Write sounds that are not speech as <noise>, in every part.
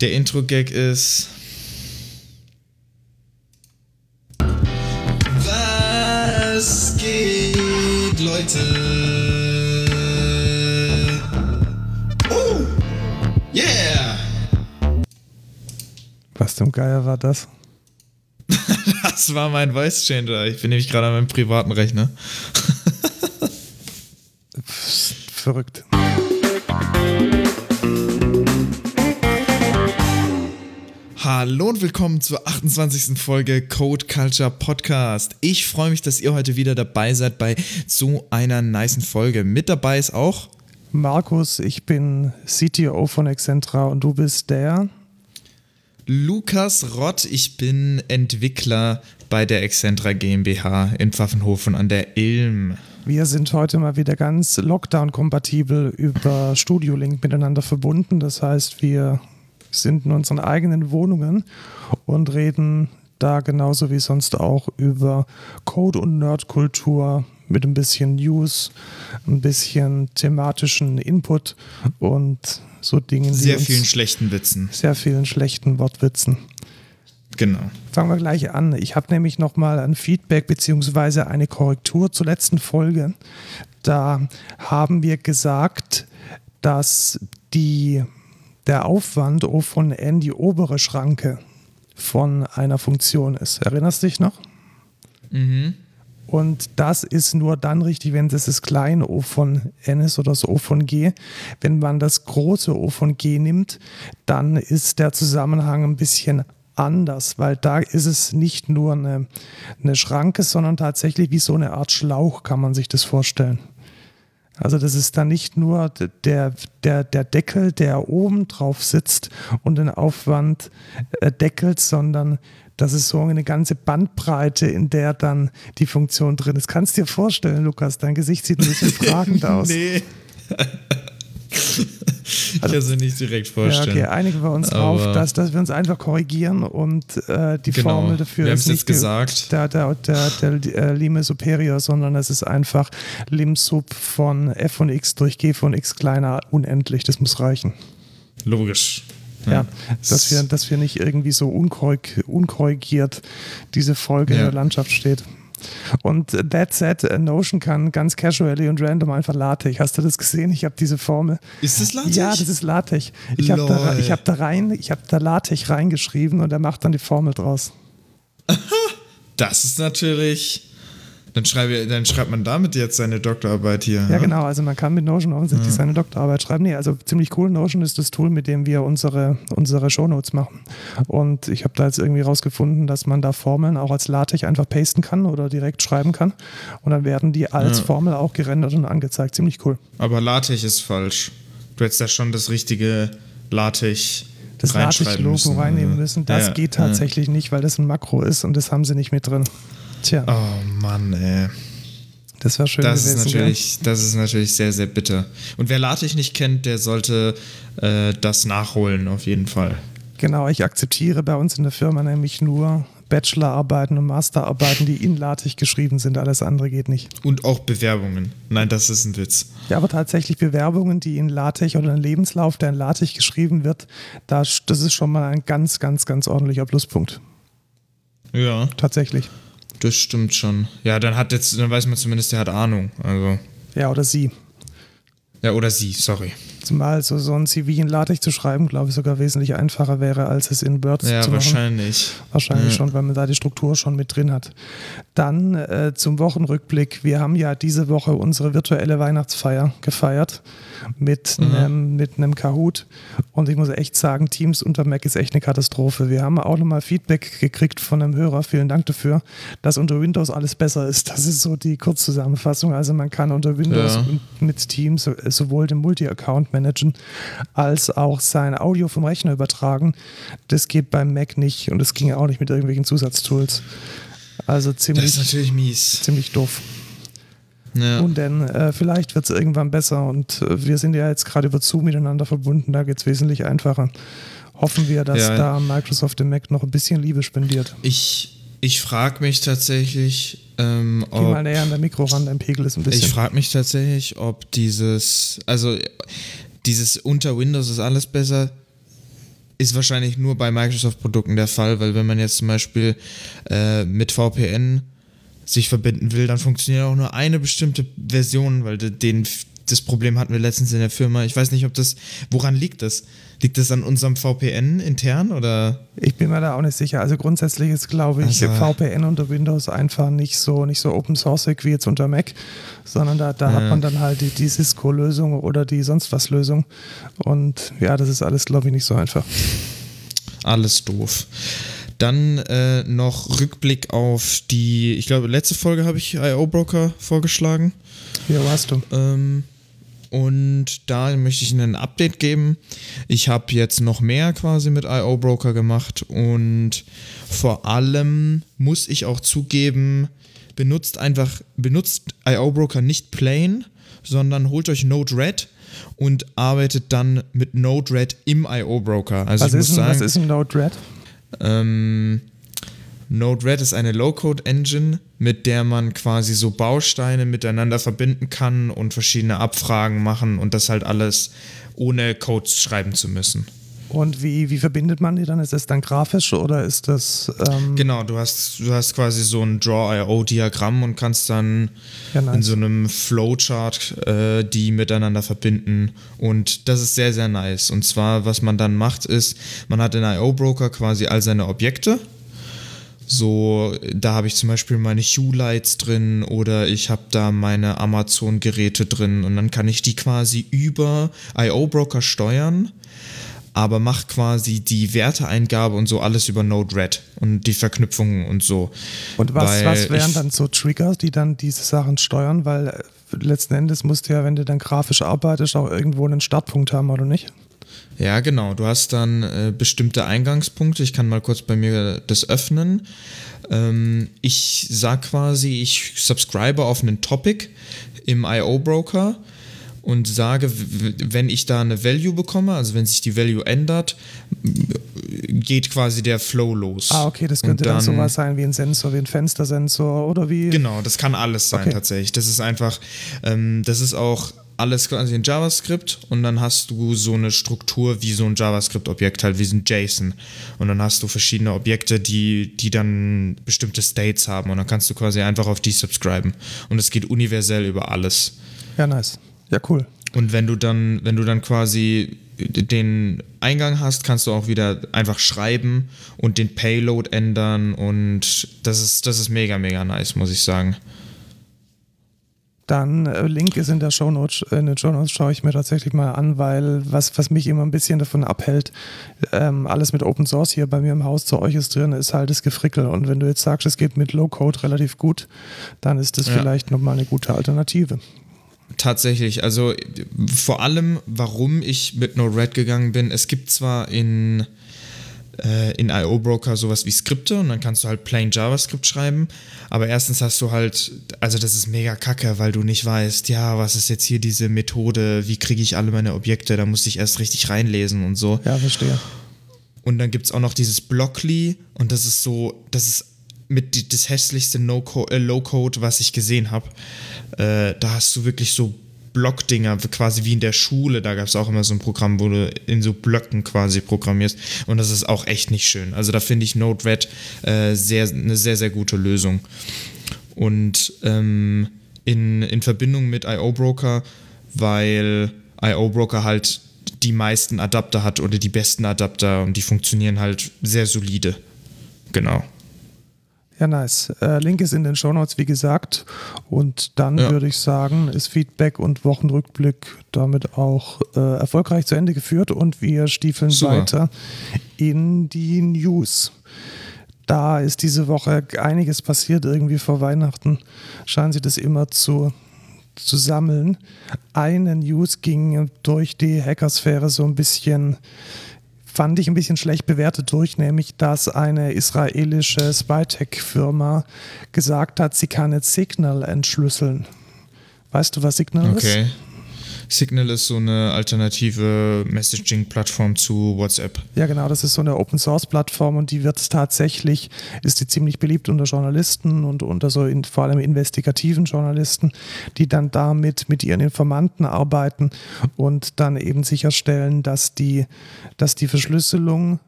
Der Intro-Gag ist. Was geht, Leute? Oh! Yeah! Was zum Geier war das? <laughs> Das war mein Voice Changer. Ich bin nämlich gerade an meinem privaten Rechner. Verrückt. Hallo und willkommen zur 28. Folge Code Culture Podcast. Ich freue mich, dass ihr heute wieder dabei seid bei so einer niceen Folge. Mit dabei ist auch Markus, ich bin CTO von Excentra und du bist der Lukas Rott. Ich bin Entwickler bei der Excentra GmbH in Pfaffenhofen an der Ilm. Wir sind heute mal wieder ganz Lockdown-kompatibel über Studio Link miteinander verbunden. Das heißt, wir sind in unseren eigenen Wohnungen und reden da genauso wie sonst auch über Code- und Nerdkultur mit ein bisschen News, ein bisschen thematischen Input und so Dingen. Sehr vielen schlechten Witzen. sehr vielen schlechten Wortwitzen. Genau. Fangen wir gleich an. Ich habe nämlich nochmal ein Feedback beziehungsweise eine Korrektur zur letzten Folge. Da haben wir gesagt, dass die, der Aufwand O von N die obere Schranke von einer Funktion ist. Erinnerst du dich noch? Mhm. Und das ist nur dann richtig, wenn das das kleine O von N ist oder das O von G. Wenn man das große O von G nimmt, dann ist der Zusammenhang ein bisschen anders, weil da ist es nicht nur eine, eine Schranke, sondern tatsächlich wie so eine Art Schlauch, kann man sich das vorstellen. Also das ist dann nicht nur der, der, der Deckel, der oben drauf sitzt und den Aufwand äh, deckelt, sondern das ist so eine ganze Bandbreite, in der dann die Funktion drin ist. Kannst du dir vorstellen, Lukas, dein Gesicht sieht ein bisschen <laughs> fragend aus. Nee. Ich kann es mir nicht direkt Ja, vorstellen. okay, einigen wir uns drauf, dass, dass wir uns einfach korrigieren und äh, die Genau. Formel dafür Wir ist jetzt nicht gesagt. der, der, der, der äh, Lime Superior, sondern es ist einfach Lim Sub von f von x durch g von x kleiner unendlich. Das muss reichen. Logisch. Ja, dass, wir, dass wir nicht irgendwie so unkorrig, unkorrigiert diese Folge in Ja. der Landschaft steht. Und that said, äh, Notion kann ganz casually und random einfach LaTeX. Hast du das gesehen? Ich habe diese Formel. Ist das LaTeX? Ja, das ist LaTeX. Ich habe da, ich hab da rein, ich habe da LaTeX reingeschrieben und er macht dann die Formel draus. <laughs> Das ist natürlich. Dann, schreibe, dann schreibt man damit jetzt seine Doktorarbeit hier. Ja, genau. Also man kann mit Notion offensichtlich seine Doktorarbeit schreiben. Nee, also ziemlich cool. Notion ist das Tool, mit dem wir unsere, unsere Shownotes machen. Und ich habe da jetzt irgendwie rausgefunden, dass man da Formeln auch als LaTeX einfach pasten kann oder direkt schreiben kann. Und dann werden die als Ja. Formel auch gerendert und angezeigt. Ziemlich cool. Aber LaTeX ist falsch. Du hättest da schon das richtige LaTeX Das LaTeX-Logo müssen. reinnehmen müssen, das Ja, geht ja. tatsächlich nicht, weil das ein Makro ist und das haben sie nicht mit drin. Tja, Oh Mann, ey. das wäre schön Das ist, gewesen. gell? natürlich, das ist natürlich sehr, sehr bitter. Und wer LaTeX nicht kennt, der sollte äh, das nachholen, auf jeden Fall. Genau, ich akzeptiere bei uns in der Firma nämlich nur Bachelorarbeiten und Masterarbeiten, die in LaTeX geschrieben sind. Alles andere geht nicht. Und auch Bewerbungen. Nein, das ist ein Witz. Ja, aber tatsächlich Bewerbungen, die in LaTeX oder ein Lebenslauf, der in LaTeX geschrieben wird, das, das ist schon mal ein ganz, ganz, ganz ordentlicher Pluspunkt. Ja, Tatsächlich. Das stimmt schon. Ja, dann hat jetzt, dann weiß man zumindest, der hat Ahnung. Also. Ja, oder sie. Ja, oder sie, sorry. Zumal so, so ein CV in LaTeX zu schreiben, glaube ich, sogar wesentlich einfacher wäre, als es in Word Ja, zu machen. wahrscheinlich. Wahrscheinlich Ja. schon, weil man da die Struktur schon mit drin hat. Dann äh, zum Wochenrückblick. Wir haben ja diese Woche unsere virtuelle Weihnachtsfeier gefeiert mit Mhm. einem einem Kahoot. Und ich muss echt sagen, Teams unter Mac ist echt eine Katastrophe. Wir haben auch nochmal Feedback gekriegt von einem Hörer. Vielen Dank dafür, dass unter Windows alles besser ist. Das ist so die Kurzzusammenfassung. Also man kann unter Windows Ja. mit Teams so- sowohl den Multi-Account managen als auch sein Audio vom Rechner übertragen. Das geht beim Mac nicht und es ging auch nicht mit irgendwelchen Zusatztools. Also Das ist ziemlich, natürlich mies. ziemlich doof. Ja. Und denn äh, vielleicht wird es irgendwann besser und äh, wir sind ja jetzt gerade über Zoom miteinander verbunden, da geht es wesentlich einfacher. Hoffen wir, dass Ja. da Microsoft dem Mac noch ein bisschen Liebe spendiert. Ich, ich frage mich tatsächlich, ähm, Geh mal ob, näher an der Mikro ran, dein Pegel ist ein bisschen. ich frage mich tatsächlich, ob dieses, also dieses unter Windows ist alles besser. ist wahrscheinlich nur bei Microsoft-Produkten der Fall, weil wenn man jetzt zum Beispiel äh, mit VPN sich verbinden will, dann funktioniert auch nur eine bestimmte Version, weil den, das Problem hatten wir letztens in der Firma. Ich weiß nicht, ob das, woran liegt das? Liegt das an unserem VPN intern oder? Ich bin mir da auch nicht sicher. Also grundsätzlich ist, glaube ich, also, VPN unter Windows einfach nicht so, nicht so open source wie jetzt unter Mac, sondern da, da ja. hat man dann halt die, die Cisco-Lösung oder die sonst was Lösung. Und ja, das ist alles, glaube ich, nicht so einfach. Alles doof. Dann äh, noch Rückblick auf die, ich glaube, letzte Folge habe ich IO Broker vorgeschlagen. Ja, warst du. Ähm, und da möchte ich Ihnen ein Update geben. Ich habe jetzt noch mehr quasi mit IO Broker gemacht und vor allem muss ich auch zugeben, benutzt einfach, benutzt IO Broker nicht plain, sondern holt euch Node-RED und arbeitet dann mit Node-RED im IO Broker. Also was, ist ein, sagen, was ist ein Node-RED? Ähm, Node-RED ist eine Low-Code-Engine, mit der man quasi so Bausteine miteinander verbinden kann und verschiedene Abfragen machen und das halt alles ohne Code schreiben zu müssen. Und wie, wie verbindet man die dann? Ist das dann grafisch oder ist das. Ähm genau, du hast, du hast quasi so ein Draw-IO-Diagramm und kannst dann ja, nice. in so einem Flowchart äh, die miteinander verbinden. Und das ist sehr, sehr nice. Und zwar, was man dann macht, ist, man hat in IO-Broker quasi all seine Objekte so, da habe ich zum Beispiel meine Hue-Lights drin oder ich habe da meine Amazon-Geräte drin und dann kann ich die quasi über IO-Broker steuern, aber mache quasi die Werteeingabe und so alles über Node-RED und die Verknüpfungen und so. Und was, was wären dann so Triggers, die dann diese Sachen steuern? Weil äh, letzten Endes musst du ja, wenn du dann grafisch arbeitest, auch irgendwo einen Startpunkt haben, oder nicht? Ja, genau. Du hast dann äh, bestimmte Eingangspunkte. Ich kann mal kurz bei mir das öffnen. Ähm, ich sag quasi, ich subscribe auf einen Topic im IO-Broker und sage, wenn ich da eine Value bekomme, also wenn sich die Value ändert, geht quasi der Flow los. Ah, okay, das könnte dann, dann sowas sein wie ein Sensor, wie ein Fenstersensor oder wie. Genau, das kann alles sein okay. tatsächlich. Das ist einfach, ähm, das ist auch alles quasi in JavaScript und dann hast du so eine Struktur wie so ein JavaScript-Objekt, halt wie so ein JSON. Und dann hast du verschiedene Objekte, die, die dann bestimmte States haben und dann kannst du quasi einfach auf die subscriben. Und es geht universell über alles. Ja, nice. Ja, cool. Und wenn du dann, wenn du dann quasi den Eingang hast, kannst du auch wieder einfach schreiben und den Payload ändern und das ist, das ist mega, mega nice, muss ich sagen dann äh, Link ist in der Show Notes, in den Show Notes schaue ich mir tatsächlich mal an, weil was, was mich immer ein bisschen davon abhält, ähm, alles mit Open Source hier bei mir im Haus zu euch ist drin, ist halt das Gefrickel. Und wenn du jetzt sagst, es geht mit Low Code relativ gut, dann ist das ja. vielleicht nochmal eine gute Alternative. Tatsächlich, also vor allem, warum ich mit Node-RED gegangen bin, es gibt zwar in äh, in IO-Broker sowas wie Skripte und dann kannst du halt plain JavaScript schreiben. Aber erstens hast du halt, also das ist mega kacke, weil du nicht weißt, ja, was ist jetzt hier diese Methode, wie kriege ich alle meine Objekte, da muss ich erst richtig reinlesen und so. Ja, verstehe. Und dann gibt es auch noch dieses Blockly und das ist so, das ist mit das hässlichste no äh, Low-Code, was ich gesehen habe. Äh, da hast du wirklich so Blockdinger, quasi wie in der Schule. Da gab es auch immer so ein Programm, wo du in so Blöcken quasi programmierst. Und das ist auch echt nicht schön. Also da finde ich Node-RED äh, sehr, eine sehr, sehr gute Lösung. Und ähm, in, in Verbindung mit IO-Broker, weil IO-Broker halt die meisten Adapter hat oder die besten Adapter und die funktionieren halt sehr solide. Genau. Ja, nice. Äh, Link ist in den Shownotes, wie gesagt. Und dann ja. würde ich sagen, ist Feedback und Wochenrückblick damit auch äh, erfolgreich zu Ende geführt und wir stiefeln Super. weiter in die News. Da ist diese Woche einiges passiert, irgendwie vor Weihnachten. Scheinen sie das immer zu, zu sammeln. Eine News ging durch die Hackersphäre so ein bisschen fand ich ein bisschen schlecht bewertet durch, nämlich dass eine israelische Spytech-Firma gesagt hat, sie kann jetzt Signal entschlüsseln. Weißt du, was Signal okay. ist? Signal ist so eine alternative Messaging-Plattform zu WhatsApp. Ja, genau, das ist so eine Open-Source-Plattform und die wird tatsächlich, ist die ziemlich beliebt unter Journalisten und unter so in, vor allem investigativen Journalisten, die dann damit mit ihren Informanten arbeiten und dann eben sicherstellen, dass die, dass die Verschlüsselung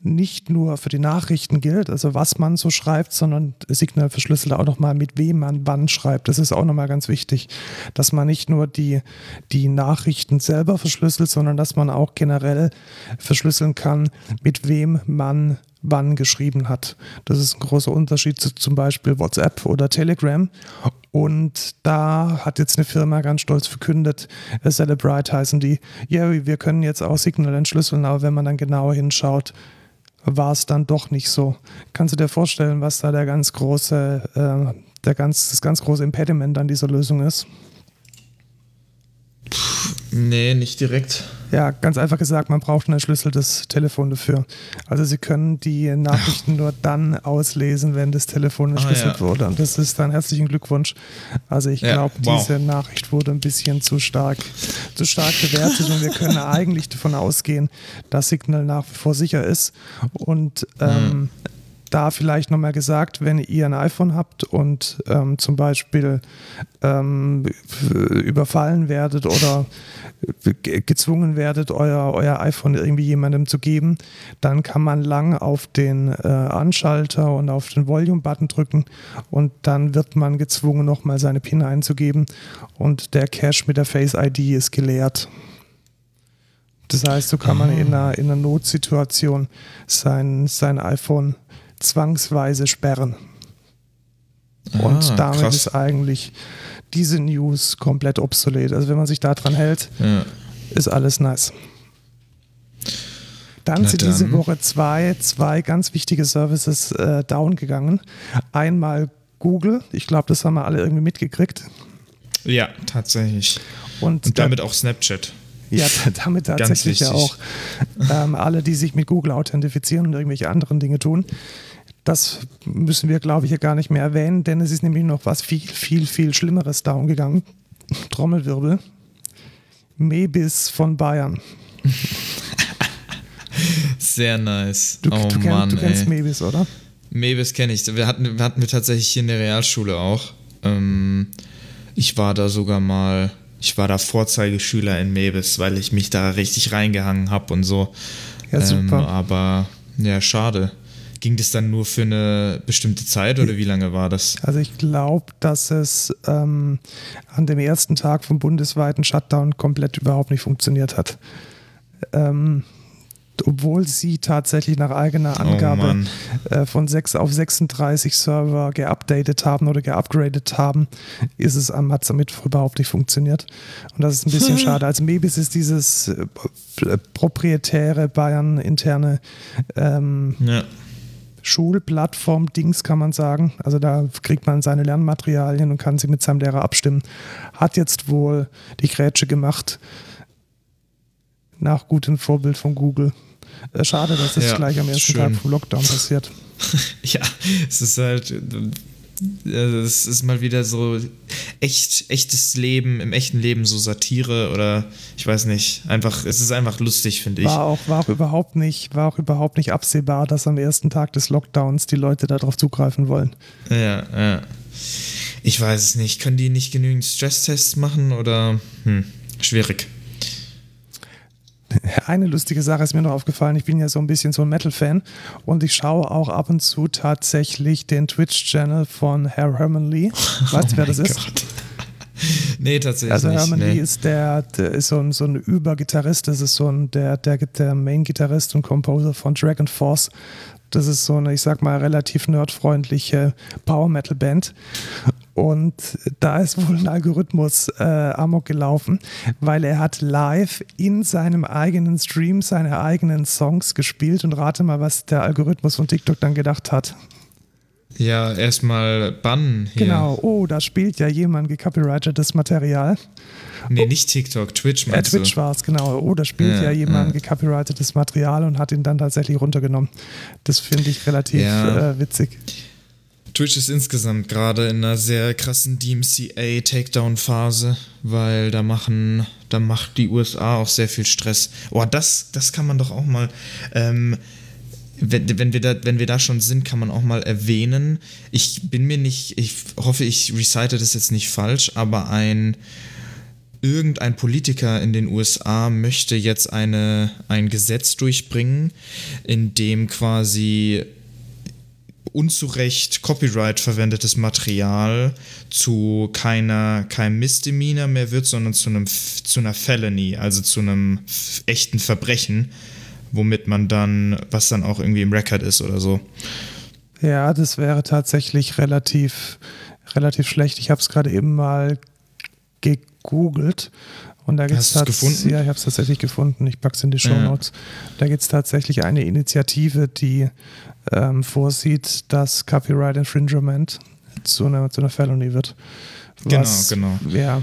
nicht nur für die Nachrichten gilt, also was man so schreibt, sondern Signal verschlüsselt auch nochmal, mit wem man wann schreibt. Das ist auch nochmal ganz wichtig, dass man nicht nur die, die Nachrichten selber verschlüsselt, sondern dass man auch generell verschlüsseln kann, mit wem man wann geschrieben hat. Das ist ein großer Unterschied zu zum Beispiel WhatsApp oder Telegram. Und da hat jetzt eine Firma ganz stolz verkündet, Celebrite heißen die, ja, wir können jetzt auch Signal entschlüsseln, aber wenn man dann genauer hinschaut, war es dann doch nicht so. Kannst du dir vorstellen, was da der ganz große, äh, der ganz, das ganz große Impediment an dieser Lösung ist? Nee, nicht direkt. Ja, ganz einfach gesagt, man braucht ein entschlüsseltes Telefon dafür. Also Sie können die Nachrichten nur dann auslesen, wenn das Telefon entschlüsselt ah, ja. wurde. Und das ist dann herzlichen Glückwunsch. Also ich ja, glaube, wow. diese Nachricht wurde ein bisschen zu stark, zu stark bewertet und wir können <laughs> eigentlich davon ausgehen, dass Signal nach wie vor sicher ist. Und ähm, mhm da vielleicht nochmal gesagt, wenn ihr ein iPhone habt und ähm, zum Beispiel ähm, überfallen werdet oder gezwungen werdet, euer, euer iPhone irgendwie jemandem zu geben, dann kann man lang auf den äh, Anschalter und auf den Volume-Button drücken und dann wird man gezwungen, nochmal seine PIN einzugeben und der Cache mit der Face ID ist geleert. Das heißt, so kann man in einer, in einer Notsituation sein, sein iPhone zwangsweise sperren. Und ah, damit krass. ist eigentlich diese News komplett obsolet. Also wenn man sich daran hält, ja. ist alles nice. Dann Na sind dann. diese Woche zwei, zwei ganz wichtige Services äh, down gegangen. Einmal Google, ich glaube, das haben wir alle irgendwie mitgekriegt. Ja, tatsächlich. Und, Und damit auch Snapchat. Ja, damit tatsächlich ja auch ähm, alle, die sich mit Google authentifizieren und irgendwelche anderen Dinge tun. Das müssen wir, glaube ich, hier gar nicht mehr erwähnen, denn es ist nämlich noch was viel, viel, viel Schlimmeres darum gegangen. Trommelwirbel. Mebis von Bayern. <laughs> Sehr nice. Du, oh du, kenn, Mann, du kennst ey. Mebis, oder? Mebis kenne ich. Wir hatten, hatten wir tatsächlich hier in der Realschule auch. Ähm, ich war da sogar mal, ich war da Vorzeigeschüler in Mebis, weil ich mich da richtig reingehangen habe und so. Ja, super. Ähm, aber ja, schade. Ging das dann nur für eine bestimmte Zeit oder wie lange war das? Also ich glaube, dass es ähm, an dem ersten Tag vom bundesweiten Shutdown komplett überhaupt nicht funktioniert hat. Ähm, obwohl sie tatsächlich nach eigener oh Angabe oh äh, von 6 auf 36 Server geupdatet haben oder geupgradet haben, ist es am hat damit überhaupt nicht funktioniert. Und das ist ein bisschen <laughs> schade. Als Mebis ist dieses äh, proprietäre Bayern-interne ähm, ja. Schulplattform-Dings, kann man sagen. Also da kriegt man seine Lernmaterialien und kann sie mit seinem Lehrer abstimmen. Hat jetzt wohl die Grätsche gemacht. Nach gutem Vorbild von Google. Äh, schade, dass das ja, gleich am ersten schön. Tag vom Lockdown passiert. <laughs> ja, es ist halt es ist mal wieder so echt, echtes Leben, im echten Leben so Satire oder ich weiß nicht, einfach, es ist einfach lustig, finde ich. War auch, war auch überhaupt nicht, war auch überhaupt nicht absehbar, dass am ersten Tag des Lockdowns die Leute darauf zugreifen wollen. Ja, ja. Ich weiß es nicht. Können die nicht genügend Stresstests machen oder hm, schwierig? <laughs> Eine lustige Sache ist mir noch aufgefallen. Ich bin ja so ein bisschen so ein Metal-Fan und ich schaue auch ab und zu tatsächlich den Twitch-Channel von Herr Herman Lee. <laughs> Weißt du, oh wer das ist? Gott. <laughs> Nee, tatsächlich. Also Herman nee. Lee ist der, der ist so ein, so ein Übergitarrist, das ist so ein der, der, der Main-Gitarrist und Composer von Dragon Force. Das ist so eine, ich sag mal, relativ nerdfreundliche Power-Metal-Band. Und da ist wohl ein Algorithmus äh, amok gelaufen, weil er hat live in seinem eigenen Stream seine eigenen Songs gespielt. Und rate mal, was der Algorithmus von TikTok dann gedacht hat. Ja, erstmal bannen. Hier. Genau, oh, da spielt ja jemand gecopyrightetes Material. Nee, nicht TikTok, Twitch äh, meinst äh, Twitch war es, genau. Oh, da spielt ja, ja jemand ja. gecopyrightetes Material und hat ihn dann tatsächlich runtergenommen. Das finde ich relativ ja. äh, witzig. Twitch ist insgesamt gerade in einer sehr krassen DMCA-Takedown-Phase, weil da machen, da macht die USA auch sehr viel Stress. Oh, das, das kann man doch auch mal. Ähm, wenn, wenn, wir da, wenn wir da schon sind, kann man auch mal erwähnen. Ich bin mir nicht, ich hoffe, ich recite das jetzt nicht falsch, aber ein irgendein Politiker in den USA möchte jetzt eine, ein Gesetz durchbringen, in dem quasi unzurecht Copyright verwendetes Material zu keiner, keinem Misdemeanor mehr wird, sondern zu, einem, zu einer Felony, also zu einem echten Verbrechen, womit man dann, was dann auch irgendwie im Record ist oder so. Ja, das wäre tatsächlich relativ, relativ schlecht. Ich habe es gerade eben mal gegoogelt und da gibt es gefunden? Ja, ich habe es tatsächlich gefunden. Ich packe es in die Show Notes. Ja. Da gibt es tatsächlich eine Initiative, die ähm, vorsieht, dass Copyright Infringement zu einer, zu einer Felony wird. Was, genau, genau. Ja,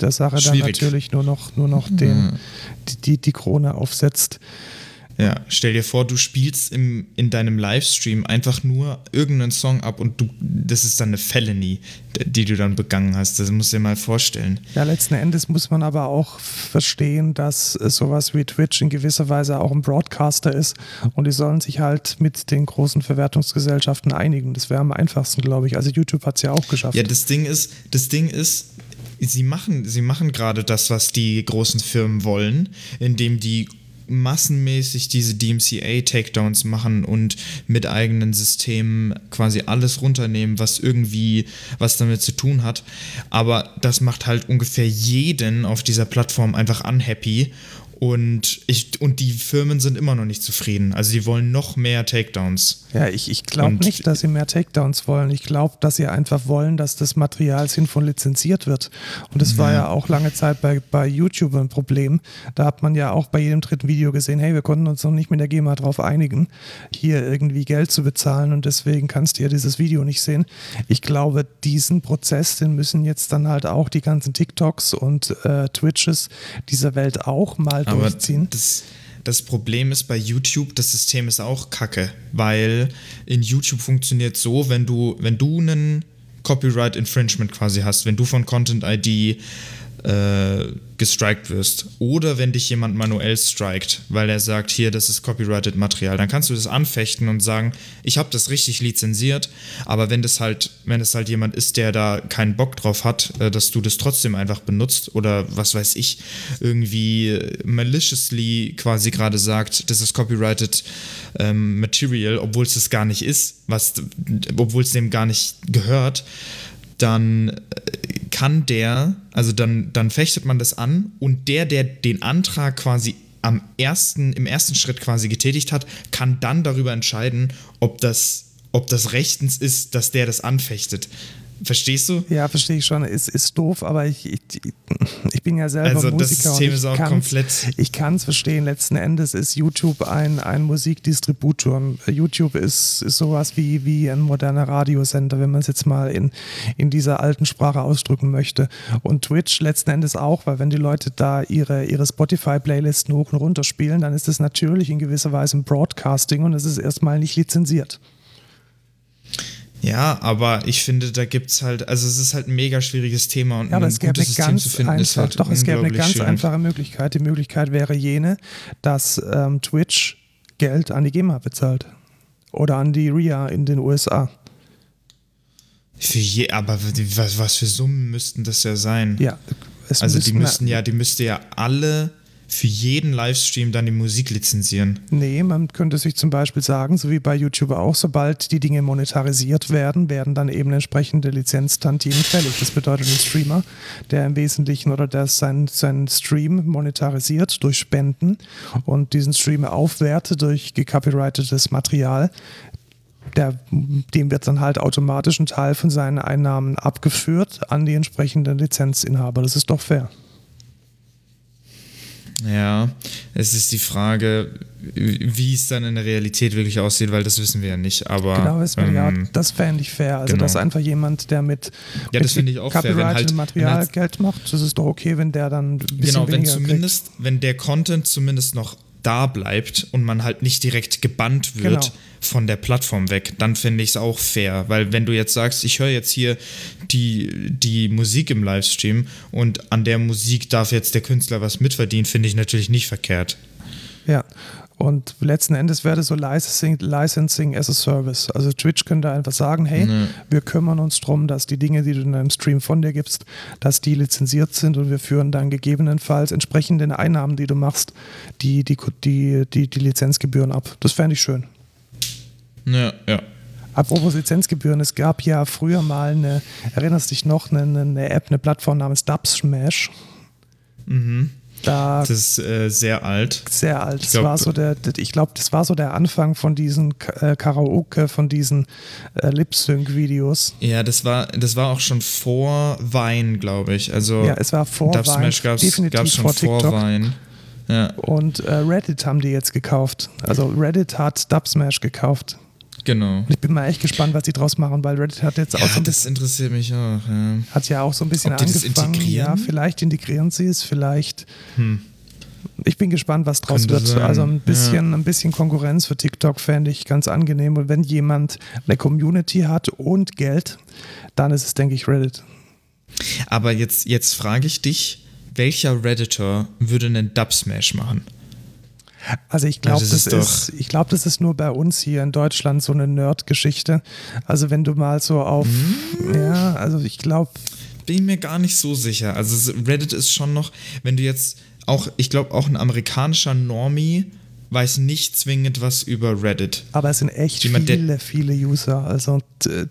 der Sache Schwierig. dann natürlich nur noch, nur noch den, die, die, die Krone aufsetzt. Ja, stell dir vor, du spielst im, in deinem Livestream einfach nur irgendeinen Song ab und du, das ist dann eine Felony, die du dann begangen hast. Das musst du dir mal vorstellen. Ja, letzten Endes muss man aber auch verstehen, dass sowas wie Twitch in gewisser Weise auch ein Broadcaster ist und die sollen sich halt mit den großen Verwertungsgesellschaften einigen. Das wäre am einfachsten, glaube ich. Also YouTube hat es ja auch geschafft. Ja, das Ding ist, das Ding ist, sie machen, sie machen gerade das, was die großen Firmen wollen, indem die massenmäßig diese DMCA-Takedowns machen und mit eigenen Systemen quasi alles runternehmen, was irgendwie was damit zu tun hat. Aber das macht halt ungefähr jeden auf dieser Plattform einfach unhappy und, ich, und die Firmen sind immer noch nicht zufrieden. Also die wollen noch mehr Takedowns. Ja, ich, ich glaube nicht, dass sie mehr Takedowns wollen. Ich glaube, dass sie einfach wollen, dass das Material sinnvoll lizenziert wird. Und das ja. war ja auch lange Zeit bei, bei YouTube ein Problem. Da hat man ja auch bei jedem dritten Video gesehen, hey, wir konnten uns noch nicht mit der GEMA darauf einigen, hier irgendwie Geld zu bezahlen und deswegen kannst du ja dieses Video nicht sehen. Ich glaube, diesen Prozess, den müssen jetzt dann halt auch die ganzen TikToks und äh, Twitches dieser Welt auch mal aber durchziehen. Das, das Problem ist bei YouTube, das System ist auch kacke, weil in YouTube funktioniert so, wenn du, wenn du einen Copyright Infringement quasi hast, wenn du von Content ID äh, gestrikt wirst. Oder wenn dich jemand manuell strikt, weil er sagt, hier, das ist copyrighted Material, dann kannst du das anfechten und sagen, ich habe das richtig lizenziert, aber wenn das halt, wenn es halt jemand ist, der da keinen Bock drauf hat, äh, dass du das trotzdem einfach benutzt oder was weiß ich, irgendwie maliciously quasi gerade sagt, das ist copyrighted ähm, Material, obwohl es das gar nicht ist, was, obwohl es dem gar nicht gehört, dann äh, kann der, also dann, dann fechtet man das an und der, der den Antrag quasi am ersten, im ersten Schritt quasi getätigt hat, kann dann darüber entscheiden, ob das, ob das rechtens ist, dass der das anfechtet. Verstehst du? Ja, verstehe ich schon. Ist, ist doof, aber ich, ich, ich bin ja selber also Musiker. Das System ist auch komplett. Ich kann es verstehen. Letzten Endes ist YouTube ein, ein Musikdistributor. YouTube ist, ist sowas wie, wie ein moderner Radiosender, wenn man es jetzt mal in, in dieser alten Sprache ausdrücken möchte. Und Twitch letzten Endes auch, weil wenn die Leute da ihre, ihre Spotify-Playlisten hoch und runter spielen, dann ist das natürlich in gewisser Weise ein Broadcasting und es ist erstmal nicht lizenziert. Ja, aber ich finde, da gibt es halt, also es ist halt ein mega schwieriges Thema und ja, aber ein es gäbe gutes eine ganz System zu finden einfach, ist halt Doch, es gäbe eine ganz schwierig. einfache Möglichkeit. Die Möglichkeit wäre jene, dass ähm, Twitch Geld an die GEMA bezahlt. Oder an die RIA in den USA. Für je, aber was, was für Summen müssten das ja sein? Ja, also die müssten ja, die müsste ja alle für jeden Livestream dann die Musik lizenzieren. Nee, man könnte sich zum Beispiel sagen, so wie bei YouTube auch, sobald die Dinge monetarisiert werden, werden dann eben entsprechende Lizenztantiemen fällig. Das bedeutet, ein Streamer, der im Wesentlichen oder der seinen sein Stream monetarisiert durch Spenden und diesen Stream aufwertet durch gecopyrightetes Material, der, dem wird dann halt automatisch ein Teil von seinen Einnahmen abgeführt an die entsprechenden Lizenzinhaber. Das ist doch fair. Ja, es ist die Frage, wie es dann in der Realität wirklich aussieht, weil das wissen wir ja nicht. Aber genau, das, ähm, ja, das fände ich fair. Also, genau. dass einfach jemand, der mit, ja, das mit ich auch fair, wenn halt, Material halt, Geld macht, das ist doch okay, wenn der dann ein bisschen Genau, wenn zumindest, kriegt. wenn der Content zumindest noch da bleibt und man halt nicht direkt gebannt wird Genau. von der Plattform weg, dann finde ich es auch fair. Weil wenn du jetzt sagst, ich höre jetzt hier die, die Musik im Livestream und an der Musik darf jetzt der Künstler was mitverdienen, finde ich natürlich nicht verkehrt. Ja. Und letzten Endes wäre das so Licensing, Licensing as a Service. Also Twitch könnte einfach sagen, hey, wir kümmern uns darum, dass die Dinge, die du in deinem Stream von dir gibst, dass die lizenziert sind und wir führen dann gegebenenfalls entsprechend den Einnahmen, die du machst, die, die, die, die, die Lizenzgebühren ab. Das fände ich schön. Ja, ja. Apropos Lizenzgebühren, es gab ja früher mal eine, erinnerst dich noch, eine, eine App, eine Plattform namens Dubsmash. Da Das ist äh, sehr alt. sehr alt. Ich glaub- war so glaube, das war so der Anfang von diesen äh, Karaoke, von diesen äh, Lip-Sync-Videos. Ja, das war, das war auch schon vor Wein, glaube ich. Also Ja, es war vor Dub Vine, Smash gab es definitiv schon vor vor, TikTok. Wein. Ja, Und äh, Reddit haben die jetzt gekauft. Also Reddit hat Dubsmash gekauft. Genau. Und ich bin mal echt gespannt, was die draus machen, weil Reddit hat jetzt auch so Ja, ein das bisschen, interessiert mich auch. Ja. hat ja auch so ein bisschen Ob die das angefangen. integrieren? Ja, vielleicht integrieren sie es, vielleicht. Ich bin gespannt, was draus Könnte wird. sein, Also ein bisschen, ja. ein bisschen Konkurrenz für TikTok fände ich ganz angenehm. Und wenn jemand eine Community hat und Geld, dann ist es, denke ich, Reddit. Aber jetzt, jetzt frage ich dich, welcher Redditor würde einen Dubsmash machen? Also ich glaube, das das, ist ist, ich glaube, das ist nur bei uns hier in Deutschland so eine Nerd-Geschichte. Also wenn du mal so auf, Hm? ja, also ich glaube, Bin mir gar nicht so sicher. Also Reddit ist schon noch, wenn du jetzt auch, ich glaube auch ein amerikanischer Normie weiß nicht zwingend was über Reddit. aber es sind echt Jemand, viele, viele User. Also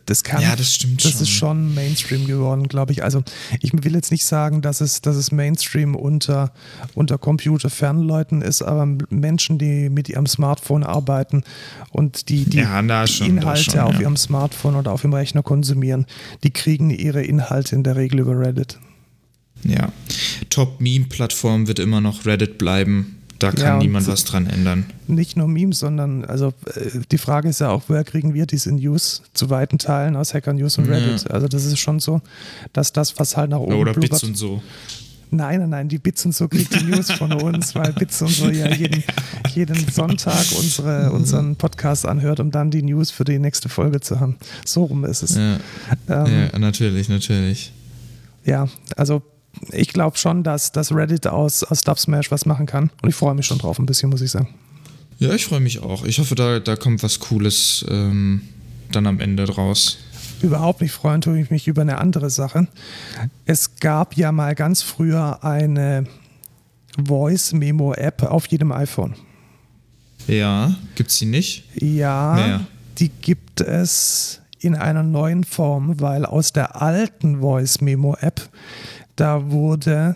das kann, Ja, das stimmt das schon. ist schon Mainstream geworden, glaube ich. Also ich will jetzt nicht sagen, dass es, dass es Mainstream unter, unter Computerfernleuten ist, aber Menschen, die mit ihrem Smartphone arbeiten und die, die Ja, schon, Inhalte schon, auf ja. ihrem Smartphone oder auf dem Rechner konsumieren, die kriegen ihre Inhalte in der Regel über Reddit. Ja. Top-Meme-Plattform wird immer noch Reddit bleiben. Da kann Ja, niemand was dran ändern. Nicht nur Memes, sondern also äh, die Frage ist ja auch, woher kriegen wir diese News zu weiten Teilen aus Hacker News und Ja. Reddit? Also das ist schon so, dass das, was halt nach oben Oder blubbert- Bits und so. Nein, nein, nein, die Bits und so kriegt die News von uns, weil Bits und so ja jeden, <laughs> jeden Sonntag unsere, unseren Podcast anhört, um dann die News für die nächste Folge zu haben. So rum ist es. Ja, Ähm, ja natürlich, natürlich. ja, also ich glaube schon, dass, dass Reddit aus, aus Dubsmash was machen kann. Und ich freue mich schon drauf ein bisschen, muss ich sagen. Ja, ich freue mich auch. Ich hoffe, da, da kommt was Cooles ähm, dann am Ende draus. Überhaupt nicht freuen tue ich mich über eine andere Sache. Es gab ja mal ganz früher eine Voice-Memo-App auf jedem iPhone. Ja, gibt's die nicht? Ja, Mehr. die gibt es in einer neuen Form, weil aus der alten Voice-Memo-App, da wurde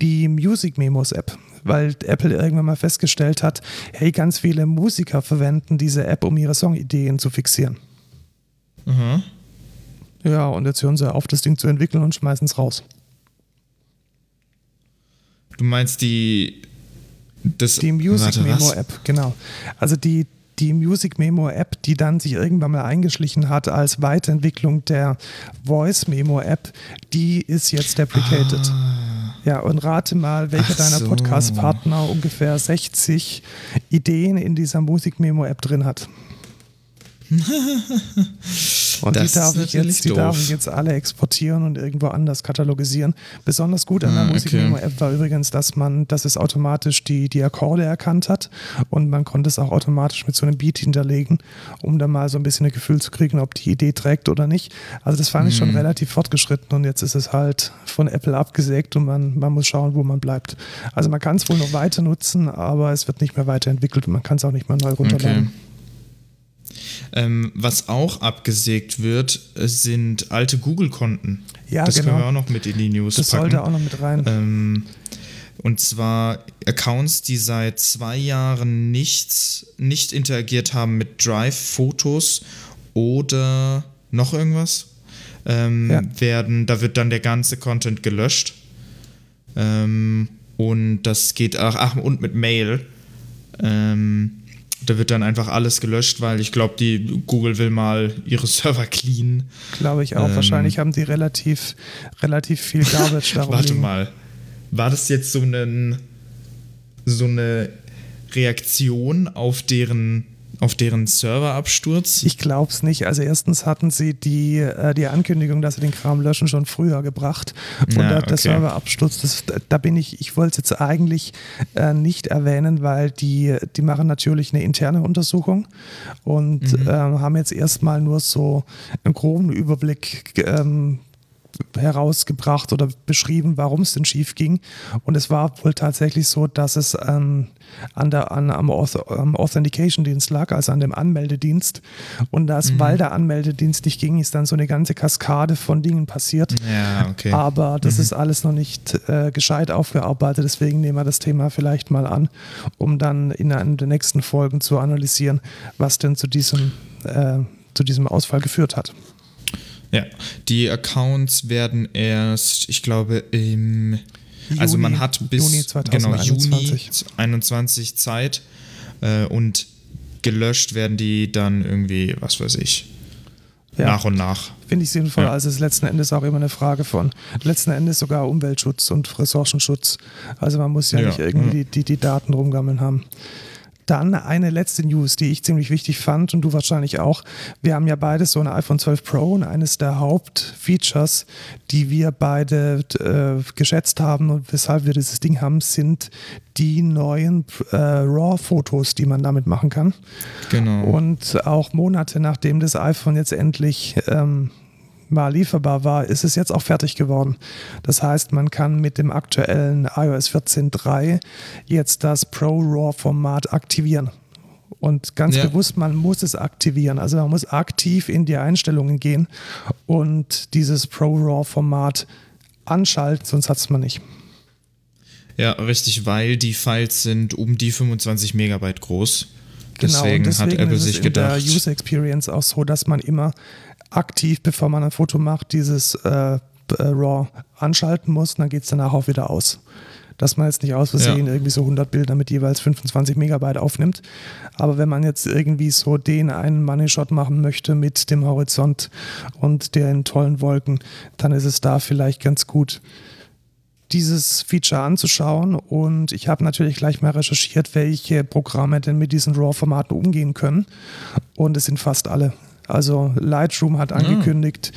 die Music-Memos-App, weil Apple irgendwann mal festgestellt hat, hey, ganz viele Musiker verwenden diese App, um ihre Songideen zu fixieren. Aha. Ja, und jetzt hören sie auf, das Ding zu entwickeln und schmeißen es raus. Du meinst die. Das, Die Music Memo? App, genau. Also die, die Music Memo App, die dann sich irgendwann mal eingeschlichen hat als Weiterentwicklung der Voice Memo App, die ist jetzt deprecated. Ja, und rate mal, welcher Ach deiner so. Podcast-Partner ungefähr 60 Ideen in dieser Musik Memo App drin hat. <laughs> Und Das die, darf ich jetzt, die darf ich jetzt alle exportieren und irgendwo anders katalogisieren. Besonders gut an der Ah, Musik okay. Memo App war übrigens, dass man, dass es automatisch die, die Akkorde erkannt hat und man konnte es auch automatisch mit so einem Beat hinterlegen, um da mal so ein bisschen ein Gefühl zu kriegen, ob die Idee trägt oder nicht. Also das fand ich schon Mhm. relativ fortgeschritten und jetzt ist es halt von Apple abgesägt und man, man muss schauen, wo man bleibt. Also man kann es wohl noch weiter nutzen, aber es wird nicht mehr weiterentwickelt und man kann es auch nicht mehr neu runterladen. Okay. Ähm, was auch abgesägt wird, äh, sind alte Google-Konten. Ja, das genau. können wir auch noch mit in die News Das packen. sollte auch noch mit rein. Ähm, und zwar Accounts, die seit zwei Jahren nichts, nicht interagiert haben mit Drive-Fotos oder noch irgendwas, ähm, Ja. werden, da wird dann der ganze Content gelöscht. Ähm, und das geht, ach, ach und mit Mail. Ähm, da wird dann einfach alles gelöscht, weil ich glaube, die Google will mal ihre Server cleanen. Glaube ich auch. Ähm, Wahrscheinlich haben die relativ, relativ viel Garbage <laughs> darum Warte liegen. mal. War das jetzt so ein so eine Reaktion auf deren auf deren Serverabsturz? Ich glaube es nicht. Also erstens hatten sie die, äh, die Ankündigung, dass sie den Kram löschen, schon früher gebracht. Und ja, der, der Serverabsturz, das, da bin ich, ich wollte es jetzt eigentlich äh, nicht erwähnen, weil die, die machen natürlich eine interne Untersuchung und mhm. äh, haben jetzt erstmal nur so einen groben Überblick ähm, herausgebracht oder beschrieben, warum es denn schief ging. Und es war wohl tatsächlich so, dass es ähm, an der, an, am, Authentication-Dienst lag, also an dem Anmeldedienst. Und das, mhm. weil der Anmeldedienst nicht ging, ist dann so eine ganze Kaskade von Dingen passiert. Ja, okay. Aber das mhm. ist alles noch nicht äh, gescheit aufgearbeitet. Deswegen nehmen wir das Thema vielleicht mal an, um dann in einer der nächsten Folgen zu analysieren, was denn zu diesem, äh, zu diesem Ausfall geführt hat. Ja, die Accounts werden erst, ich glaube, im. Juni, also man hat bis Juni 2021. genau, Juni 21 Zeit äh, und gelöscht werden die dann irgendwie, was weiß ich, ja. nach und nach. Finde ich sinnvoll. Ja. Also es ist letzten Endes auch immer eine Frage von letzten Endes sogar Umweltschutz und Ressourcenschutz. Also man muss ja, ja. nicht irgendwie die, die Daten rumgammeln haben. Dann eine letzte News, die ich ziemlich wichtig fand und du wahrscheinlich auch. Wir haben ja beide so ein iPhone 12 Pro und eines der Hauptfeatures, die wir beide äh, geschätzt haben und weshalb wir dieses Ding haben, sind die neuen äh, RAW-Fotos, die man damit machen kann. Genau. Und auch Monate nachdem das iPhone jetzt endlich ähm, mal lieferbar war, ist es jetzt auch fertig geworden. Das heißt, man kann mit dem aktuellen iOS 14.3 jetzt das Pro RAW Format aktivieren. Und ganz ja. bewusst, man muss es aktivieren. Also man muss aktiv in die Einstellungen gehen und dieses Pro RAW Format anschalten, sonst hat es man nicht. Ja, richtig, weil die Files sind um die 25 Megabyte groß. Genau, deswegen, deswegen hat Apple sich gedacht. In der User Experience auch so, dass man immer aktiv, bevor man ein Foto macht, dieses äh, äh RAW anschalten muss und dann geht es danach auch wieder aus. Dass man jetzt nicht aus Versehen ja. irgendwie so 100 Bilder mit jeweils 25 Megabyte aufnimmt. Aber wenn man jetzt irgendwie so den einen Money Shot machen möchte mit dem Horizont und den tollen Wolken, dann ist es da vielleicht ganz gut, dieses Feature anzuschauen. Und ich habe natürlich gleich mal recherchiert, welche Programme denn mit diesen RAW-Formaten umgehen können. Und es sind fast alle. Also Lightroom hat ah. angekündigt,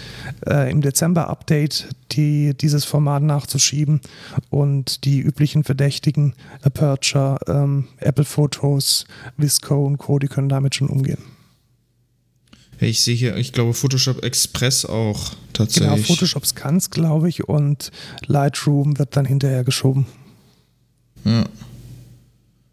mhm. äh, im Dezember-Update die, dieses Format nachzuschieben und die üblichen Verdächtigen, Aperture, ähm, Apple Photos, Visco und Co., die können damit schon umgehen. Ich sehe hier, ich glaube, Photoshop Express auch tatsächlich. Genau, Photoshop kann es, glaube ich, und Lightroom wird dann hinterher geschoben. Ja.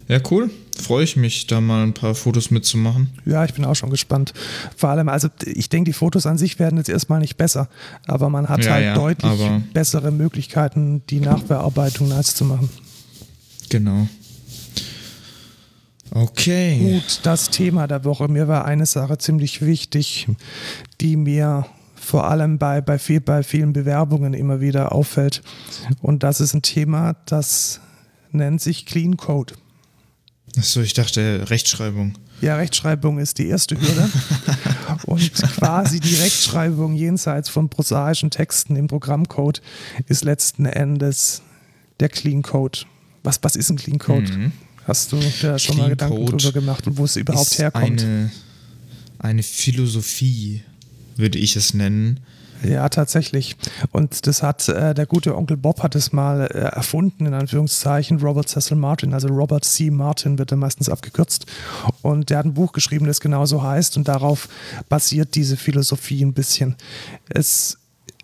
Ja, cool. Freue ich mich, da mal ein paar Fotos mitzumachen. Ja, ich bin auch schon gespannt. Vor allem, also ich denke, die Fotos an sich werden jetzt erstmal nicht besser, aber man hat ja, halt ja, deutlich bessere Möglichkeiten, die Nachbearbeitung nice zu machen. Genau. Okay. Gut, das Thema der Woche. Mir war eine Sache ziemlich wichtig, die mir vor allem bei, bei, viel, bei vielen Bewerbungen immer wieder auffällt. Und das ist ein Thema, das nennt sich Clean Code. Achso, ich dachte Rechtschreibung. Ja, Rechtschreibung ist die erste Hürde. <laughs> und quasi die Rechtschreibung jenseits von prosaischen Texten im Programmcode ist letzten Endes der Clean Code. Was, was ist ein Clean Code? Mhm. Hast du da schon Clean mal Gedanken Code drüber gemacht und wo es überhaupt herkommt? Eine, eine Philosophie, würde ich es nennen, ja, tatsächlich. Und das hat äh, der gute Onkel Bob hat es mal äh, erfunden, in Anführungszeichen, Robert Cecil Martin, also Robert C. Martin wird er meistens abgekürzt. Und der hat ein Buch geschrieben, das genauso heißt und darauf basiert diese Philosophie ein bisschen. Es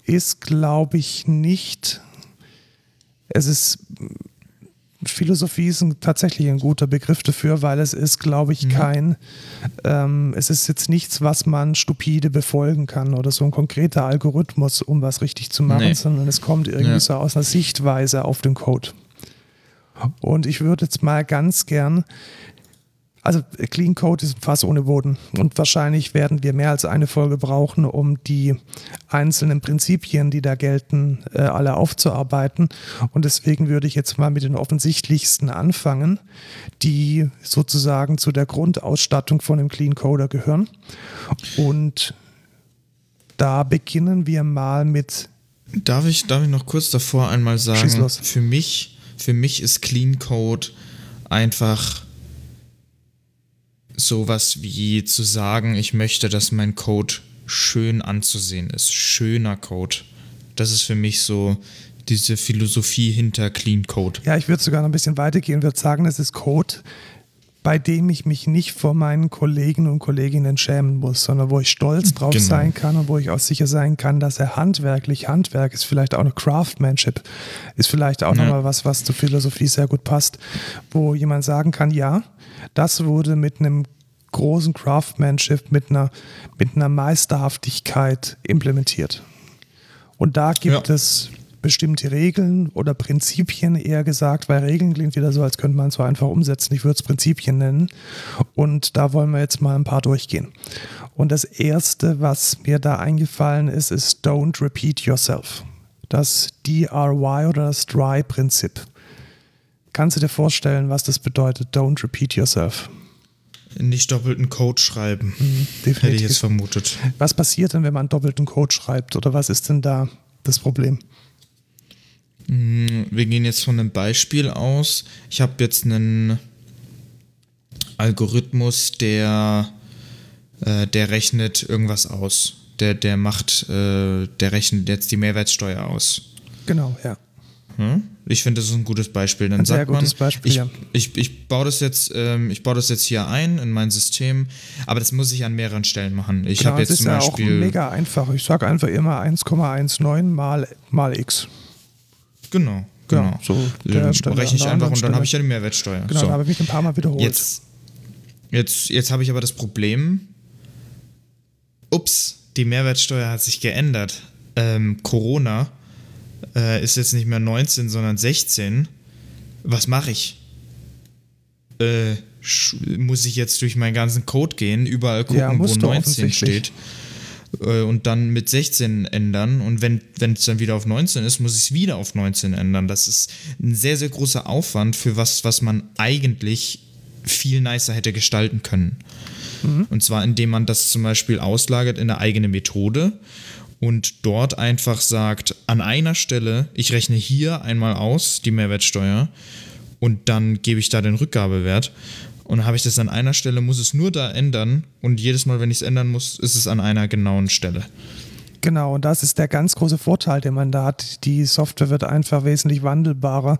ist, glaube ich, nicht, es ist Philosophie ist ein, tatsächlich ein guter Begriff dafür, weil es ist, glaube ich, mhm. kein, ähm, es ist jetzt nichts, was man stupide befolgen kann oder so ein konkreter Algorithmus, um was richtig zu machen, nee. sondern es kommt irgendwie ja. so aus einer Sichtweise auf den Code. Und ich würde jetzt mal ganz gern also Clean Code ist ein Fass ohne Boden und wahrscheinlich werden wir mehr als eine Folge brauchen, um die einzelnen Prinzipien, die da gelten, äh, alle aufzuarbeiten. Und deswegen würde ich jetzt mal mit den offensichtlichsten anfangen, die sozusagen zu der Grundausstattung von einem Clean Coder gehören. Und da beginnen wir mal mit. Darf ich, darf ich noch kurz davor einmal sagen, für mich, für mich ist Clean Code einfach sowas wie zu sagen, ich möchte, dass mein Code schön anzusehen ist. Schöner Code. Das ist für mich so diese Philosophie hinter Clean Code. Ja, ich würde sogar noch ein bisschen weitergehen und würde sagen, es ist Code, bei dem ich mich nicht vor meinen Kollegen und Kolleginnen schämen muss, sondern wo ich stolz drauf genau. sein kann und wo ich auch sicher sein kann, dass er handwerklich, Handwerk ist vielleicht auch eine Craftsmanship, ist vielleicht auch ja. nochmal was, was zur Philosophie sehr gut passt, wo jemand sagen kann, ja, das wurde mit einem großen Craftsmanship, mit einer, mit einer Meisterhaftigkeit implementiert. Und da gibt ja. es bestimmte Regeln oder Prinzipien eher gesagt, weil Regeln klingt wieder so, als könnte man es so einfach umsetzen. Ich würde es Prinzipien nennen. Und da wollen wir jetzt mal ein paar durchgehen. Und das erste, was mir da eingefallen ist, ist Don't Repeat Yourself. Das DRY oder das Dry-Prinzip. Kannst du dir vorstellen, was das bedeutet? Don't repeat yourself. Nicht doppelten Code schreiben. Mhm, Hätte ich jetzt vermutet. Was passiert denn, wenn man doppelten Code schreibt? Oder was ist denn da das Problem? Mm, wir gehen jetzt von einem Beispiel aus. Ich habe jetzt einen Algorithmus, der, äh, der rechnet irgendwas aus. Der, der macht, äh, der rechnet jetzt die Mehrwertsteuer aus. Genau, ja. Hm? Ich finde, das ist ein gutes Beispiel. Dann ein sagt man, Beispiel, ich, ja. ich, ich, baue das jetzt, ähm, ich baue das jetzt hier ein in mein System, aber das muss ich an mehreren Stellen machen. Ich genau, habe jetzt das ist zum Beispiel ja auch mega einfach. Ich sage einfach immer 1,19 mal, mal x. Genau. Genau. Ja, so der rechne ich einfach und dann habe ich ja die Mehrwertsteuer. Genau, so. da habe ich mich ein paar Mal wiederholt. Jetzt, jetzt, jetzt habe ich aber das Problem, ups, die Mehrwertsteuer hat sich geändert. Ähm, Corona äh, ist jetzt nicht mehr 19, sondern 16. Was mache ich? Äh, muss ich jetzt durch meinen ganzen Code gehen, überall gucken, ja, wo 19 steht äh, und dann mit 16 ändern und wenn es dann wieder auf 19 ist, muss ich es wieder auf 19 ändern. Das ist ein sehr, sehr großer Aufwand für was, was man eigentlich viel nicer hätte gestalten können. Mhm. Und zwar indem man das zum Beispiel auslagert in eine eigene Methode und dort einfach sagt, an einer Stelle, ich rechne hier einmal aus die Mehrwertsteuer und dann gebe ich da den Rückgabewert. Und habe ich das an einer Stelle, muss es nur da ändern und jedes Mal, wenn ich es ändern muss, ist es an einer genauen Stelle. Genau, und das ist der ganz große Vorteil, den man da hat. Die Software wird einfach wesentlich wandelbarer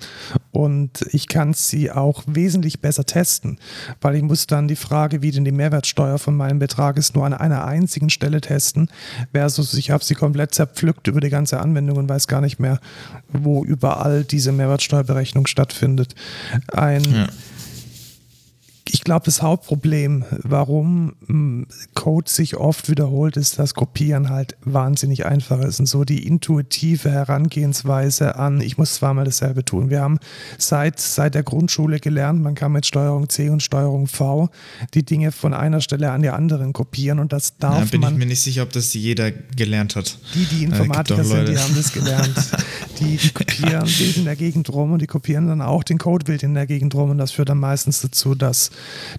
und ich kann sie auch wesentlich besser testen, weil ich muss dann die Frage, wie denn die Mehrwertsteuer von meinem Betrag ist, nur an einer einzigen Stelle testen, versus ich habe sie komplett zerpflückt über die ganze Anwendung und weiß gar nicht mehr, wo überall diese Mehrwertsteuerberechnung stattfindet. Ein ja ich glaube, das Hauptproblem, warum hm, Code sich oft wiederholt, ist, dass Kopieren halt wahnsinnig einfach ist und so die intuitive Herangehensweise an, ich muss zweimal dasselbe tun. Wir haben seit, seit der Grundschule gelernt, man kann mit Steuerung C und Steuerung V die Dinge von einer Stelle an die anderen kopieren und das darf man. Da bin man, ich mir nicht sicher, ob das jeder gelernt hat. Die, die Informatiker sind, die haben das gelernt. <laughs> die, die kopieren wild in der Gegend rum und die kopieren dann auch den Code wild in der Gegend rum und das führt dann meistens dazu, dass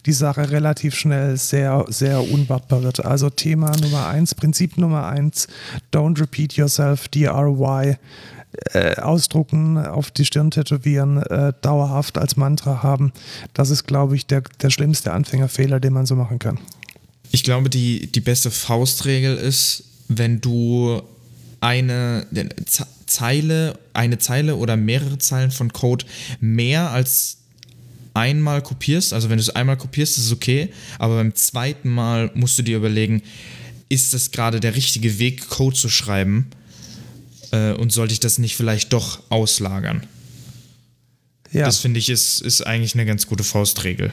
die Sache relativ schnell sehr, sehr unwartbar wird. Also Thema Nummer eins, Prinzip Nummer eins, don't repeat yourself, DRY. Äh, ausdrucken, auf die Stirn tätowieren, äh, dauerhaft als Mantra haben. Das ist, glaube ich, der, der schlimmste Anfängerfehler, den man so machen kann. Ich glaube, die, die beste Faustregel ist, wenn du eine Zeile, eine Zeile oder mehrere Zeilen von Code mehr als einmal kopierst, also wenn du es einmal kopierst, ist es okay, aber beim zweiten Mal musst du dir überlegen, ist das gerade der richtige Weg, Code zu schreiben äh, und sollte ich das nicht vielleicht doch auslagern? Ja. Das finde ich ist, ist eigentlich eine ganz gute Faustregel.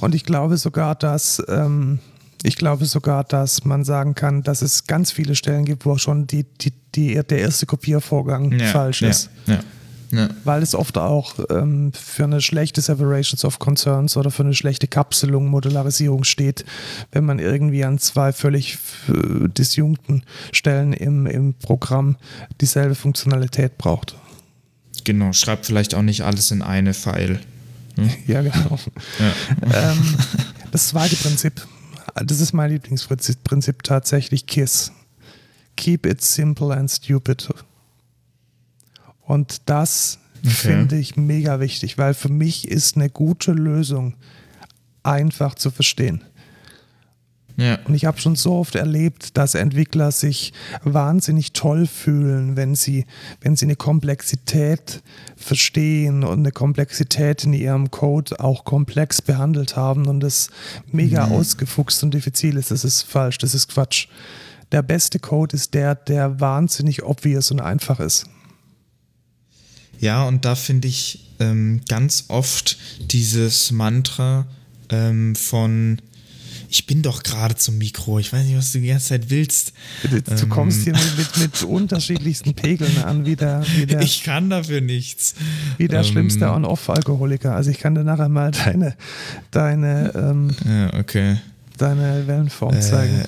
Und ich glaube sogar, dass ähm, ich glaube sogar, dass man sagen kann, dass es ganz viele Stellen gibt, wo schon die, die, die der erste Kopiervorgang ja, falsch ja, ist. Ja. Ja. Weil es oft auch ähm, für eine schlechte Separations of Concerns oder für eine schlechte Kapselung, Modularisierung steht, wenn man irgendwie an zwei völlig äh, disjunkten Stellen im, im Programm dieselbe Funktionalität braucht. Genau, schreibt vielleicht auch nicht alles in eine File. Hm? <laughs> Ja, genau. Ja. <laughs> Ähm, das zweite Prinzip, das ist mein Lieblingsprinzip tatsächlich KISS. Keep it simple and stupid. Und das okay. finde ich mega wichtig, weil für mich ist eine gute Lösung einfach zu verstehen. Ja. Und ich habe schon so oft erlebt, dass Entwickler sich wahnsinnig toll fühlen, wenn sie, wenn sie eine Komplexität verstehen und eine Komplexität in ihrem Code auch komplex behandelt haben und das mega mhm. ausgefuchst und diffizil ist. Das ist falsch, das ist Quatsch. Der beste Code ist der, der wahnsinnig obvious und einfach ist. Ja, und da finde ich ähm, ganz oft dieses Mantra ähm, von ich bin doch gerade zum Mikro. Ich weiß nicht, was du die ganze Zeit willst. Du, ähm, kommst hier mit, mit, <laughs> unterschiedlichsten Pegeln an, wie der, wie der Ich kann dafür nichts. Wie der ähm, schlimmste On-Off-Alkoholiker. Also ich kann dir nachher mal deine, deine, ähm, ja, okay. deine Wellenform äh, zeigen.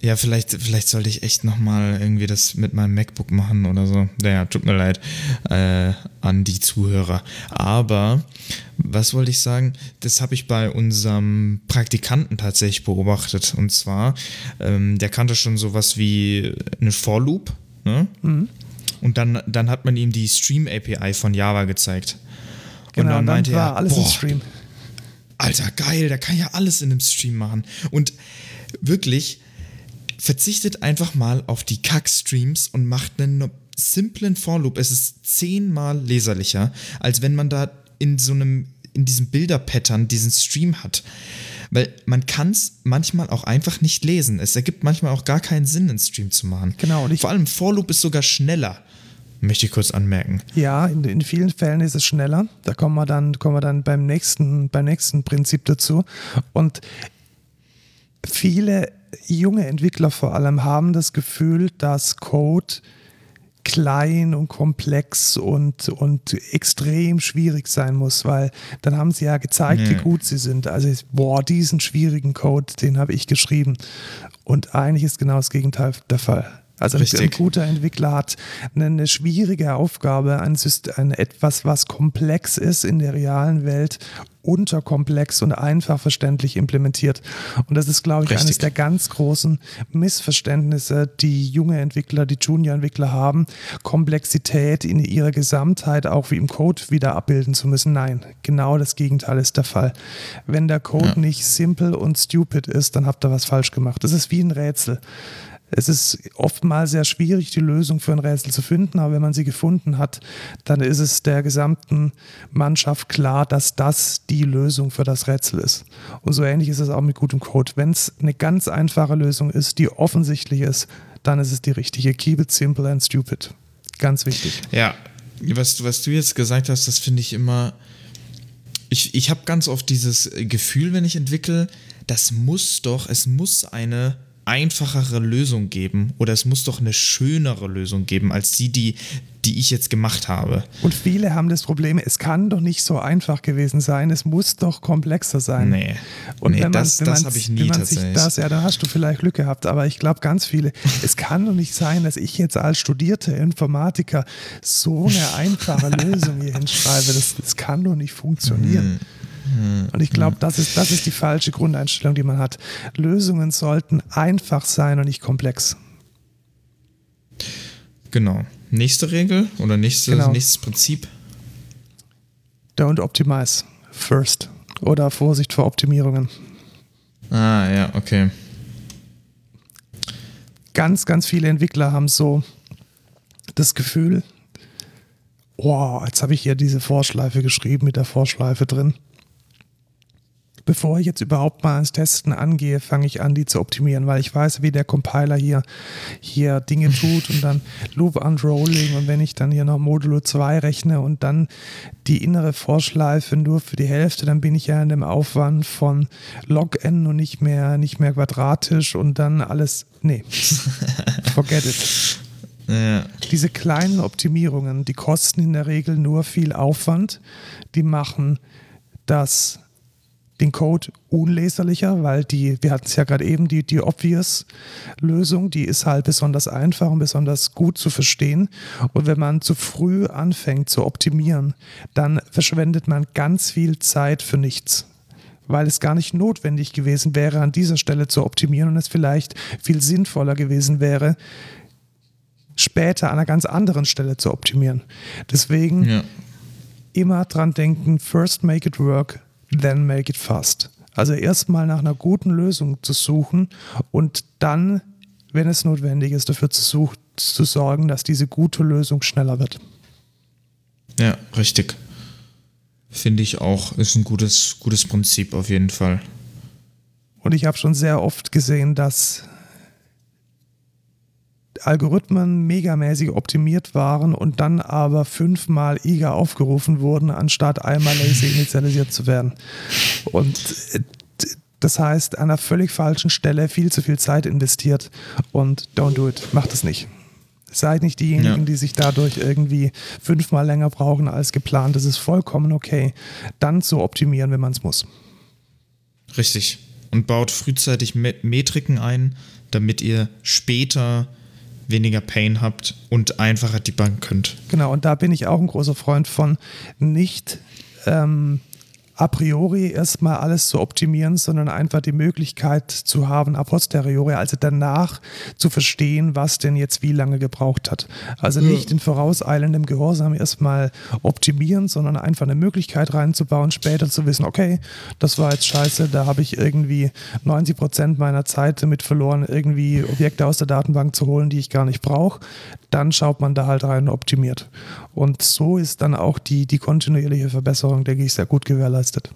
Ja, vielleicht, vielleicht sollte ich echt nochmal irgendwie das mit meinem MacBook machen oder so. Naja, tut mir leid äh, an die Zuhörer. Aber was wollte ich sagen? Das habe ich bei unserem Praktikanten tatsächlich beobachtet. Und zwar, ähm, der kannte schon sowas wie eine For Loop. Ne? Mhm. Und dann, dann hat man ihm die Stream API von Java gezeigt. Genau, und dann, dann meinte war er, alles boah, im Stream. Alter, geil, da kann ja alles in einem Stream machen. Und wirklich, verzichtet einfach mal auf die Kack-Streams und macht einen simplen For-Loop. Es ist zehnmal leserlicher, als wenn man da in so einem, in diesem Bilder-Pattern diesen Stream hat. Weil man kann es manchmal auch einfach nicht lesen. Es ergibt manchmal auch gar keinen Sinn, einen Stream zu machen. Genau. Vor allem For-Loop ist sogar schneller. Möchte ich kurz anmerken. Ja, in, in, vielen Fällen ist es schneller. Da kommen wir dann, kommen wir dann beim nächsten, beim nächsten Prinzip dazu. Und viele junge Entwickler vor allem haben das Gefühl, dass Code klein und komplex und, und extrem schwierig sein muss, weil dann haben sie ja gezeigt, ja. wie gut sie sind. Also, boah, diesen schwierigen Code, den habe ich geschrieben. Und eigentlich ist genau das Gegenteil der Fall. Also Richtig. ein guter Entwickler hat eine, schwierige Aufgabe, ein, System, etwas, was komplex ist in der realen Welt, unterkomplex und einfach verständlich implementiert. Und das ist, glaube ich, Richtig. eines der ganz großen Missverständnisse, die junge Entwickler, die Junior-Entwickler haben, Komplexität in ihrer Gesamtheit auch wie im Code wieder abbilden zu müssen. Nein, genau das Gegenteil ist der Fall. Wenn der Code ja. nicht simple und stupid ist, dann habt ihr was falsch gemacht. Das ist wie ein Rätsel. Es ist oftmals sehr schwierig, die Lösung für ein Rätsel zu finden, aber wenn man sie gefunden hat, dann ist es der gesamten Mannschaft klar, dass das die Lösung für das Rätsel ist. Und so ähnlich ist es auch mit gutem Code. Wenn es eine ganz einfache Lösung ist, die offensichtlich ist, dann ist es die richtige. Keep it simple and stupid. Ganz wichtig. Ja, was, was du jetzt gesagt hast, das finde ich immer. Ich, ich habe ganz oft dieses Gefühl, wenn ich entwickle, das muss doch, es muss eine einfachere Lösung geben oder es muss doch eine schönere Lösung geben als die, die, die ich jetzt gemacht habe. Und viele haben das Problem, es kann doch nicht so einfach gewesen sein, es muss doch komplexer sein. Nee, und nee, wenn man, das, das habe ich nie wenn man tatsächlich. das, ja, dann hast du vielleicht Glück gehabt, aber ich glaube ganz viele, es kann doch nicht sein, dass ich jetzt als studierter Informatiker so eine einfache <laughs> Lösung hier hinschreibe, das, das kann doch nicht funktionieren. Hm. Und ich glaube, hm. das ist, das ist die falsche Grundeinstellung, die man hat. Lösungen sollten einfach sein und nicht komplex. Genau. Nächste Regel oder nächste, genau. nächstes Prinzip? Don't optimize first. Oder Vorsicht vor Optimierungen. Ah, ja, okay. Ganz, ganz viele Entwickler haben so das Gefühl, oh, jetzt habe ich hier diese Vorschleife geschrieben mit der Vorschleife drin bevor ich jetzt überhaupt mal ans Testen angehe, fange ich an, die zu optimieren, weil ich weiß, wie der Compiler hier, hier Dinge <laughs> tut und dann Loop Unrolling und wenn ich dann hier noch Modulo 2 rechne und dann die innere Vorschleife nur für die Hälfte, dann bin ich ja in dem Aufwand von log-n und nicht mehr, nicht mehr quadratisch und dann alles, nee, <laughs> forget it. Ja. Diese kleinen Optimierungen, die kosten in der Regel nur viel Aufwand, die machen das den Code unleserlicher, weil die, wir hatten es ja gerade eben, die, die Obvious-Lösung, die ist halt besonders einfach und besonders gut zu verstehen. Und wenn man zu früh anfängt zu optimieren, dann verschwendet man ganz viel Zeit für nichts weil es gar nicht notwendig gewesen wäre, an dieser Stelle zu optimieren und es vielleicht viel sinnvoller gewesen wäre, später an einer ganz anderen Stelle zu optimieren. Deswegen ja. immer dran denken, first make it work, then make it fast. Also erstmal nach einer guten Lösung zu suchen und dann, wenn es notwendig ist, dafür zu, such, zu sorgen, dass diese gute Lösung schneller wird. Ja, richtig. Finde ich auch, ist ein gutes, gutes Prinzip auf jeden Fall. Und ich habe schon sehr oft gesehen, dass Algorithmen megamäßig optimiert waren und dann aber fünfmal IGA aufgerufen wurden, anstatt einmal lazy <laughs> initialisiert zu werden. Und äh, das heißt, an einer völlig falschen Stelle viel zu viel Zeit investiert und don't do it. Macht es nicht. Seid nicht diejenigen, ja. die sich dadurch irgendwie fünfmal länger brauchen als geplant. Das ist vollkommen okay. Dann zu optimieren, wenn man es muss. Richtig. Und baut frühzeitig Metriken ein, damit ihr später weniger Pain habt und einfacher debuggen könnt. Genau, und da bin ich auch ein großer Freund von, nicht ähm, a priori erstmal alles zu optimieren, sondern einfach die Möglichkeit zu haben, a posteriori, also danach zu verstehen, was denn jetzt wie lange gebraucht hat. Also nicht in vorauseilendem Gehorsam erstmal optimieren, sondern einfach eine Möglichkeit reinzubauen, später zu wissen, okay, das war jetzt scheiße, da habe ich irgendwie 90 Prozent meiner Zeit damit verloren, irgendwie Objekte aus der Datenbank zu holen, die ich gar nicht brauche. Dann schaut man da halt rein und optimiert. Und so ist dann auch die, die kontinuierliche Verbesserung, denke ich, sehr gut gewährleistet geleistet.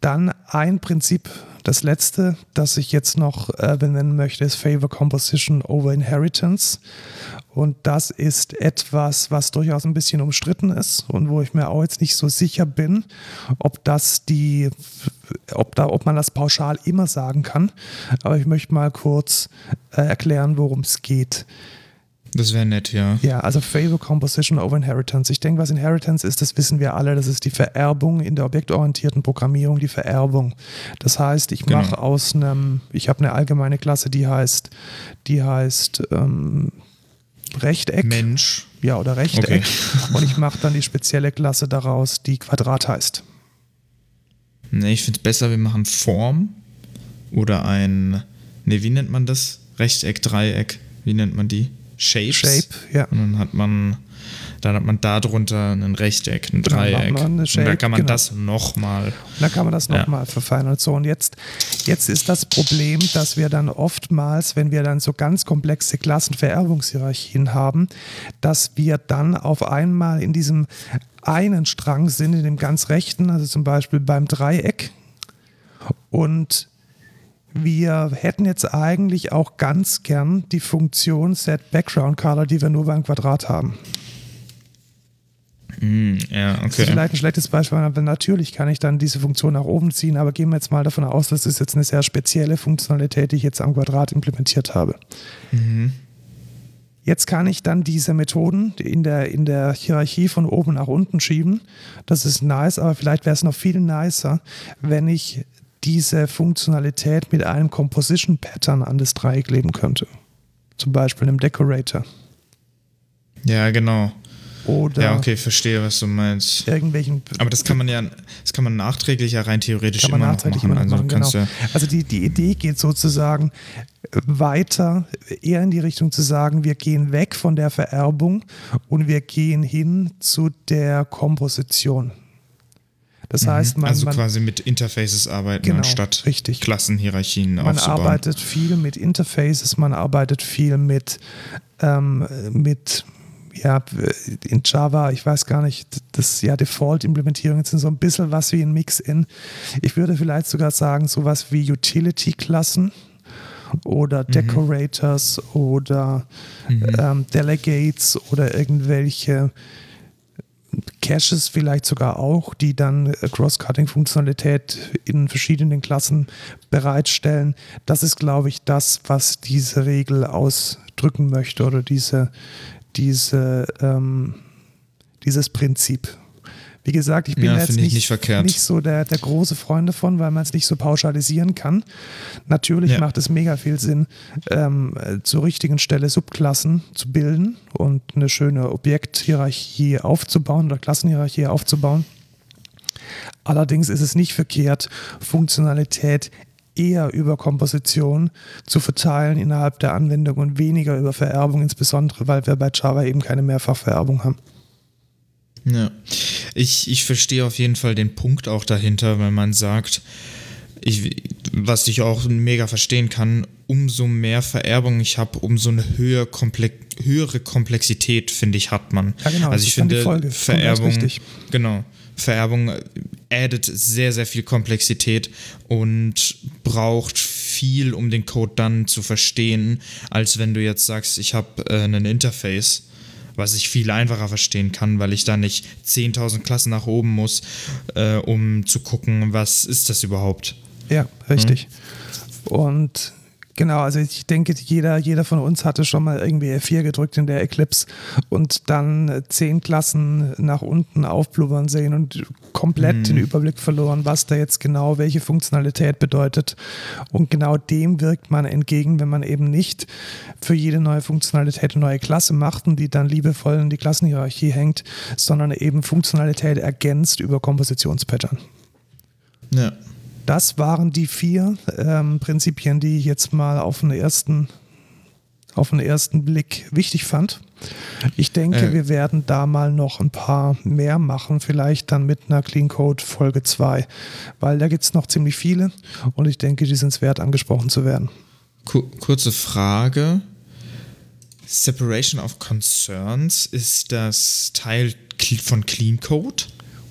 Dann ein Prinzip, das letzte, das ich jetzt noch äh, benennen möchte, ist Favor Composition over Inheritance. Und das ist etwas, was durchaus ein bisschen umstritten ist und wo ich mir auch jetzt nicht so sicher bin, ob das die, ob da, ob man das pauschal immer sagen kann. Aber ich möchte mal kurz äh, erklären, worum es geht. Das wäre nett, ja. Ja, also Favor Composition over Inheritance. Ich denke, was Inheritance ist, das wissen wir alle. Das ist die Vererbung in der objektorientierten Programmierung, die Vererbung. Das heißt, ich genau. mache aus einem, ich habe eine allgemeine Klasse, die heißt, die heißt ähm, Rechteck. Mensch. Ja, oder Rechteck. Okay. Und ich mache dann die spezielle Klasse daraus, die Quadrat heißt. Ne, ich finde es besser, wir machen Form oder ein, ne, wie nennt man das? Rechteck, Dreieck, wie nennt man die? Shapes. Shape, ja. Und dann hat man, dann hat man da drunter ein Rechteck, ein Dreieck. Shape, und da kann man genau. das nochmal. Da kann man das nochmal ja. verfeinern. So, und jetzt, jetzt ist das Problem, dass wir dann oftmals, wenn wir dann so ganz komplexe Klassenvererbungshierarchien haben, dass wir dann auf einmal in diesem einen Strang sind, in dem ganz rechten, also zum Beispiel beim Dreieck. Und wir hätten jetzt eigentlich auch ganz gern die Funktion Set Background Color, die wir nur beim Quadrat haben. Mm, ja, okay. Das ist vielleicht ein schlechtes Beispiel, aber natürlich kann ich dann diese Funktion nach oben ziehen, aber gehen wir jetzt mal davon aus, das ist jetzt eine sehr spezielle Funktionalität, die ich jetzt am Quadrat implementiert habe. Mhm. Jetzt kann ich dann diese Methoden in der, in der Hierarchie von oben nach unten schieben. Das ist nice, aber vielleicht wäre es noch viel nicer, wenn ich diese Funktionalität mit einem Composition Pattern an das Dreieck leben könnte. Zum Beispiel einem Decorator. Ja, genau. Oder ja, okay, verstehe, was du meinst. Irgendwelchen. Aber das kann man ja, das kann man nachträglich ja rein theoretisch immer noch machen. Also, machen genau. ja also die, die Idee geht sozusagen weiter, eher in die Richtung zu sagen, wir gehen weg von der Vererbung und wir gehen hin zu der Komposition. Das mhm. heißt, man. Also quasi mit Interfaces arbeiten genau, anstatt richtig. Klassenhierarchien man aufzubauen. Man arbeitet viel mit Interfaces, man arbeitet viel mit, ähm, mit ja, in Java, ich weiß gar nicht, das ja Default-Implementierungen sind so ein bisschen was wie ein Mix-In. Ich würde vielleicht sogar sagen, sowas wie Utility-Klassen oder mhm. Decorators oder mhm. ähm, Delegates oder irgendwelche Caches vielleicht sogar auch, die dann äh, Cross-Cutting-Funktionalität in verschiedenen Klassen bereitstellen. Das ist, glaube ich, das, was diese Regel ausdrücken möchte oder diese, diese, ähm, dieses Prinzip. Wie gesagt, ich bin ja, jetzt nicht, nicht, nicht, so der, der große Freund davon, weil man es nicht so pauschalisieren kann. Natürlich ja. macht es mega viel Sinn, ähm, zur richtigen Stelle Subklassen zu bilden und eine schöne Objekthierarchie aufzubauen oder Klassenhierarchie aufzubauen. Allerdings ist es nicht verkehrt, Funktionalität eher über Komposition zu verteilen innerhalb der Anwendung und weniger über Vererbung, insbesondere weil wir bei Java eben keine Mehrfachvererbung haben. Ja, ich, ich verstehe auf jeden Fall den Punkt auch dahinter, wenn man sagt, ich, was ich auch mega verstehen kann, umso mehr Vererbung ich habe, umso eine höhere, Komplex, höhere Komplexität, finde ich, hat man. Ja, genau, also ich finde Vererbung, genau, Vererbung addet sehr, sehr viel Komplexität und braucht viel, um den Code dann zu verstehen, als wenn du jetzt sagst, ich habe äh, ein Interface was ich viel einfacher verstehen kann, weil ich da nicht 10.000 Klassen nach oben muss, äh, um zu gucken, was ist das überhaupt. Ja, richtig. Mhm. Und Genau, also ich denke, jeder, jeder von uns hatte schon mal irgendwie F4 gedrückt in der Eclipse und dann zehn Klassen nach unten aufblubbern sehen und komplett mhm. den Überblick verloren, was da jetzt genau welche Funktionalität bedeutet. Und genau dem wirkt man entgegen, wenn man eben nicht für jede neue Funktionalität eine neue Klasse macht und die dann liebevoll in die Klassenhierarchie hängt, sondern eben Funktionalität ergänzt über Kompositionspattern. Ja. Das waren die vier ähm, Prinzipien, die ich jetzt mal auf den ersten, auf den ersten Blick wichtig fand. Ich denke, äh. wir werden da mal noch ein paar mehr machen, vielleicht dann mit einer Clean Code Folge 2, weil da gibt es noch ziemlich viele und ich denke, die sind es wert, angesprochen zu werden. Kurze Frage. Separation of Concerns, ist das Teil von Clean Code?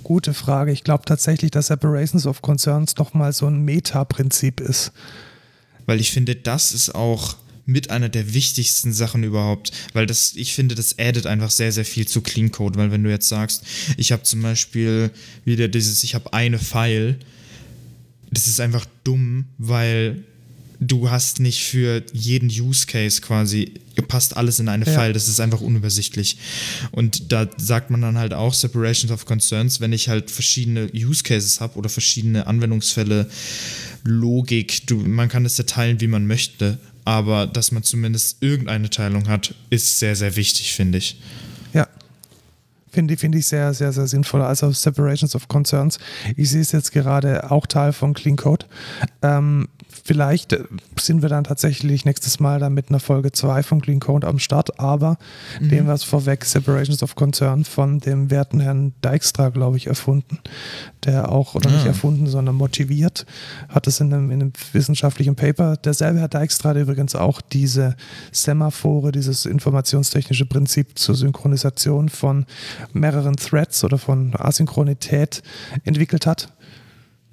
Gute Frage. Ich glaube tatsächlich, dass Separations of Concerns nochmal so ein Meta-Prinzip ist. Weil ich finde, das ist auch mit einer der wichtigsten Sachen überhaupt, weil das, ich finde, das addet einfach sehr, sehr viel zu Clean Code, weil wenn du jetzt sagst, ich habe zum Beispiel wieder dieses, ich habe eine File, das ist einfach dumm, weil du hast nicht für jeden Use Case quasi, passt alles in eine ja. File, das ist einfach unübersichtlich. Und da sagt man dann halt auch Separations of Concerns, wenn ich halt verschiedene Use Cases habe oder verschiedene Anwendungsfälle, Logik, du, man kann es ja teilen, wie man möchte, aber dass man zumindest irgendeine Teilung hat, ist sehr, sehr wichtig, finde ich. Ja, Finde find ich sehr, sehr, sehr sinnvoll. Also Separations of Concerns. Ich sehe es jetzt gerade auch Teil von Clean Code. Ähm, vielleicht äh, sind wir dann tatsächlich nächstes Mal dann mit einer Folge 2 von Clean Code am Start, aber mhm. dem was vorweg Separations of Concern von dem werten Herrn Dijkstra, glaube ich, erfunden. Der auch, oder ja. nicht ah. erfunden, sondern motiviert, hat es in einem, in einem wissenschaftlichen Paper. Derselbe Herr Dijkstra hat übrigens auch diese Semaphore, dieses informationstechnische Prinzip zur Synchronisation von mehreren Threads oder von Asynchronität entwickelt hat.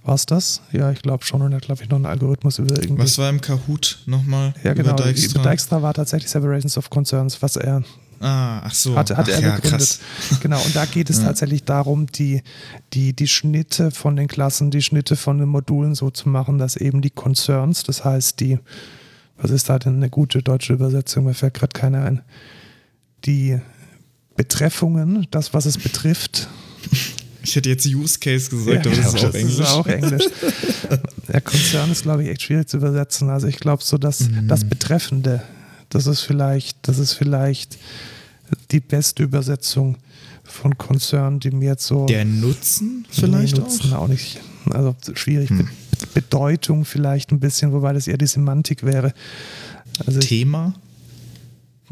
War es das? Ja, ich glaube schon. Und er glaube ich, noch einen Algorithmus über irgendwie. Was war im Kahoot nochmal? Ja, genau. Über Dijkstra? über Dijkstra war tatsächlich Separations of Concerns, was er Ah, ach so. Hatte, hatte ach, er ja, gegründet. Krass. <laughs> Genau, und da geht es ja. tatsächlich darum, die, die, die Schnitte von den Klassen, die Schnitte von den Modulen so zu machen, dass eben die Concerns, das heißt die, was ist da denn eine gute deutsche Übersetzung, mir fällt gerade keine ein, die Betreffungen, das, was es betrifft, ich hätte jetzt Use Case gesagt, ja, aber das, ist, auch das ist auch Englisch. <laughs> Der Konzern ist, glaube ich, echt schwierig zu übersetzen. Also ich glaube so, dass mhm. das Betreffende, das ist vielleicht, das ist vielleicht die beste Übersetzung von Konzern, die mir jetzt so. Der Nutzen vielleicht nee, Nutzen auch? auch nicht. Also schwierig. Hm. Bedeutung vielleicht ein bisschen, wobei das eher die Semantik wäre. Also Thema?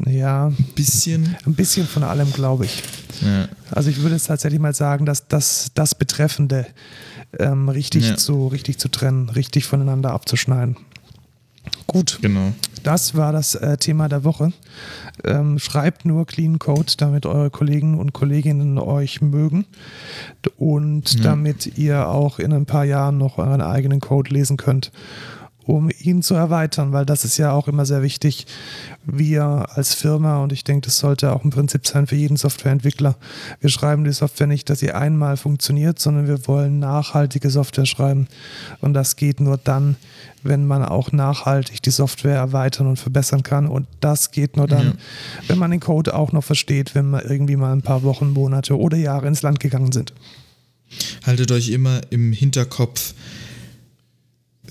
Ja. Ein bisschen? Ein bisschen von allem, glaube ich. Ja. Also ich würde jetzt tatsächlich mal sagen, dass das, das Betreffende ähm, richtig, ja. zu, richtig zu trennen, richtig voneinander abzuschneiden. Gut. Genau. Das war das äh, Thema der Woche. Ähm, schreibt nur Clean Code, damit eure Kollegen und Kolleginnen euch mögen und ja. damit ihr auch in ein paar Jahren noch euren eigenen Code lesen könnt um ihn zu erweitern, weil das ist ja auch immer sehr wichtig. Wir als Firma, und ich denke, das sollte auch ein Prinzip sein für jeden Softwareentwickler, wir schreiben die Software nicht, dass sie einmal funktioniert, sondern wir wollen nachhaltige Software schreiben. Und das geht nur dann, wenn man auch nachhaltig die Software erweitern und verbessern kann. Und das geht nur dann, ja. wenn man den Code auch noch versteht, wenn man irgendwie mal ein paar Wochen, Monate oder Jahre ins Land gegangen sind. Haltet euch immer im Hinterkopf,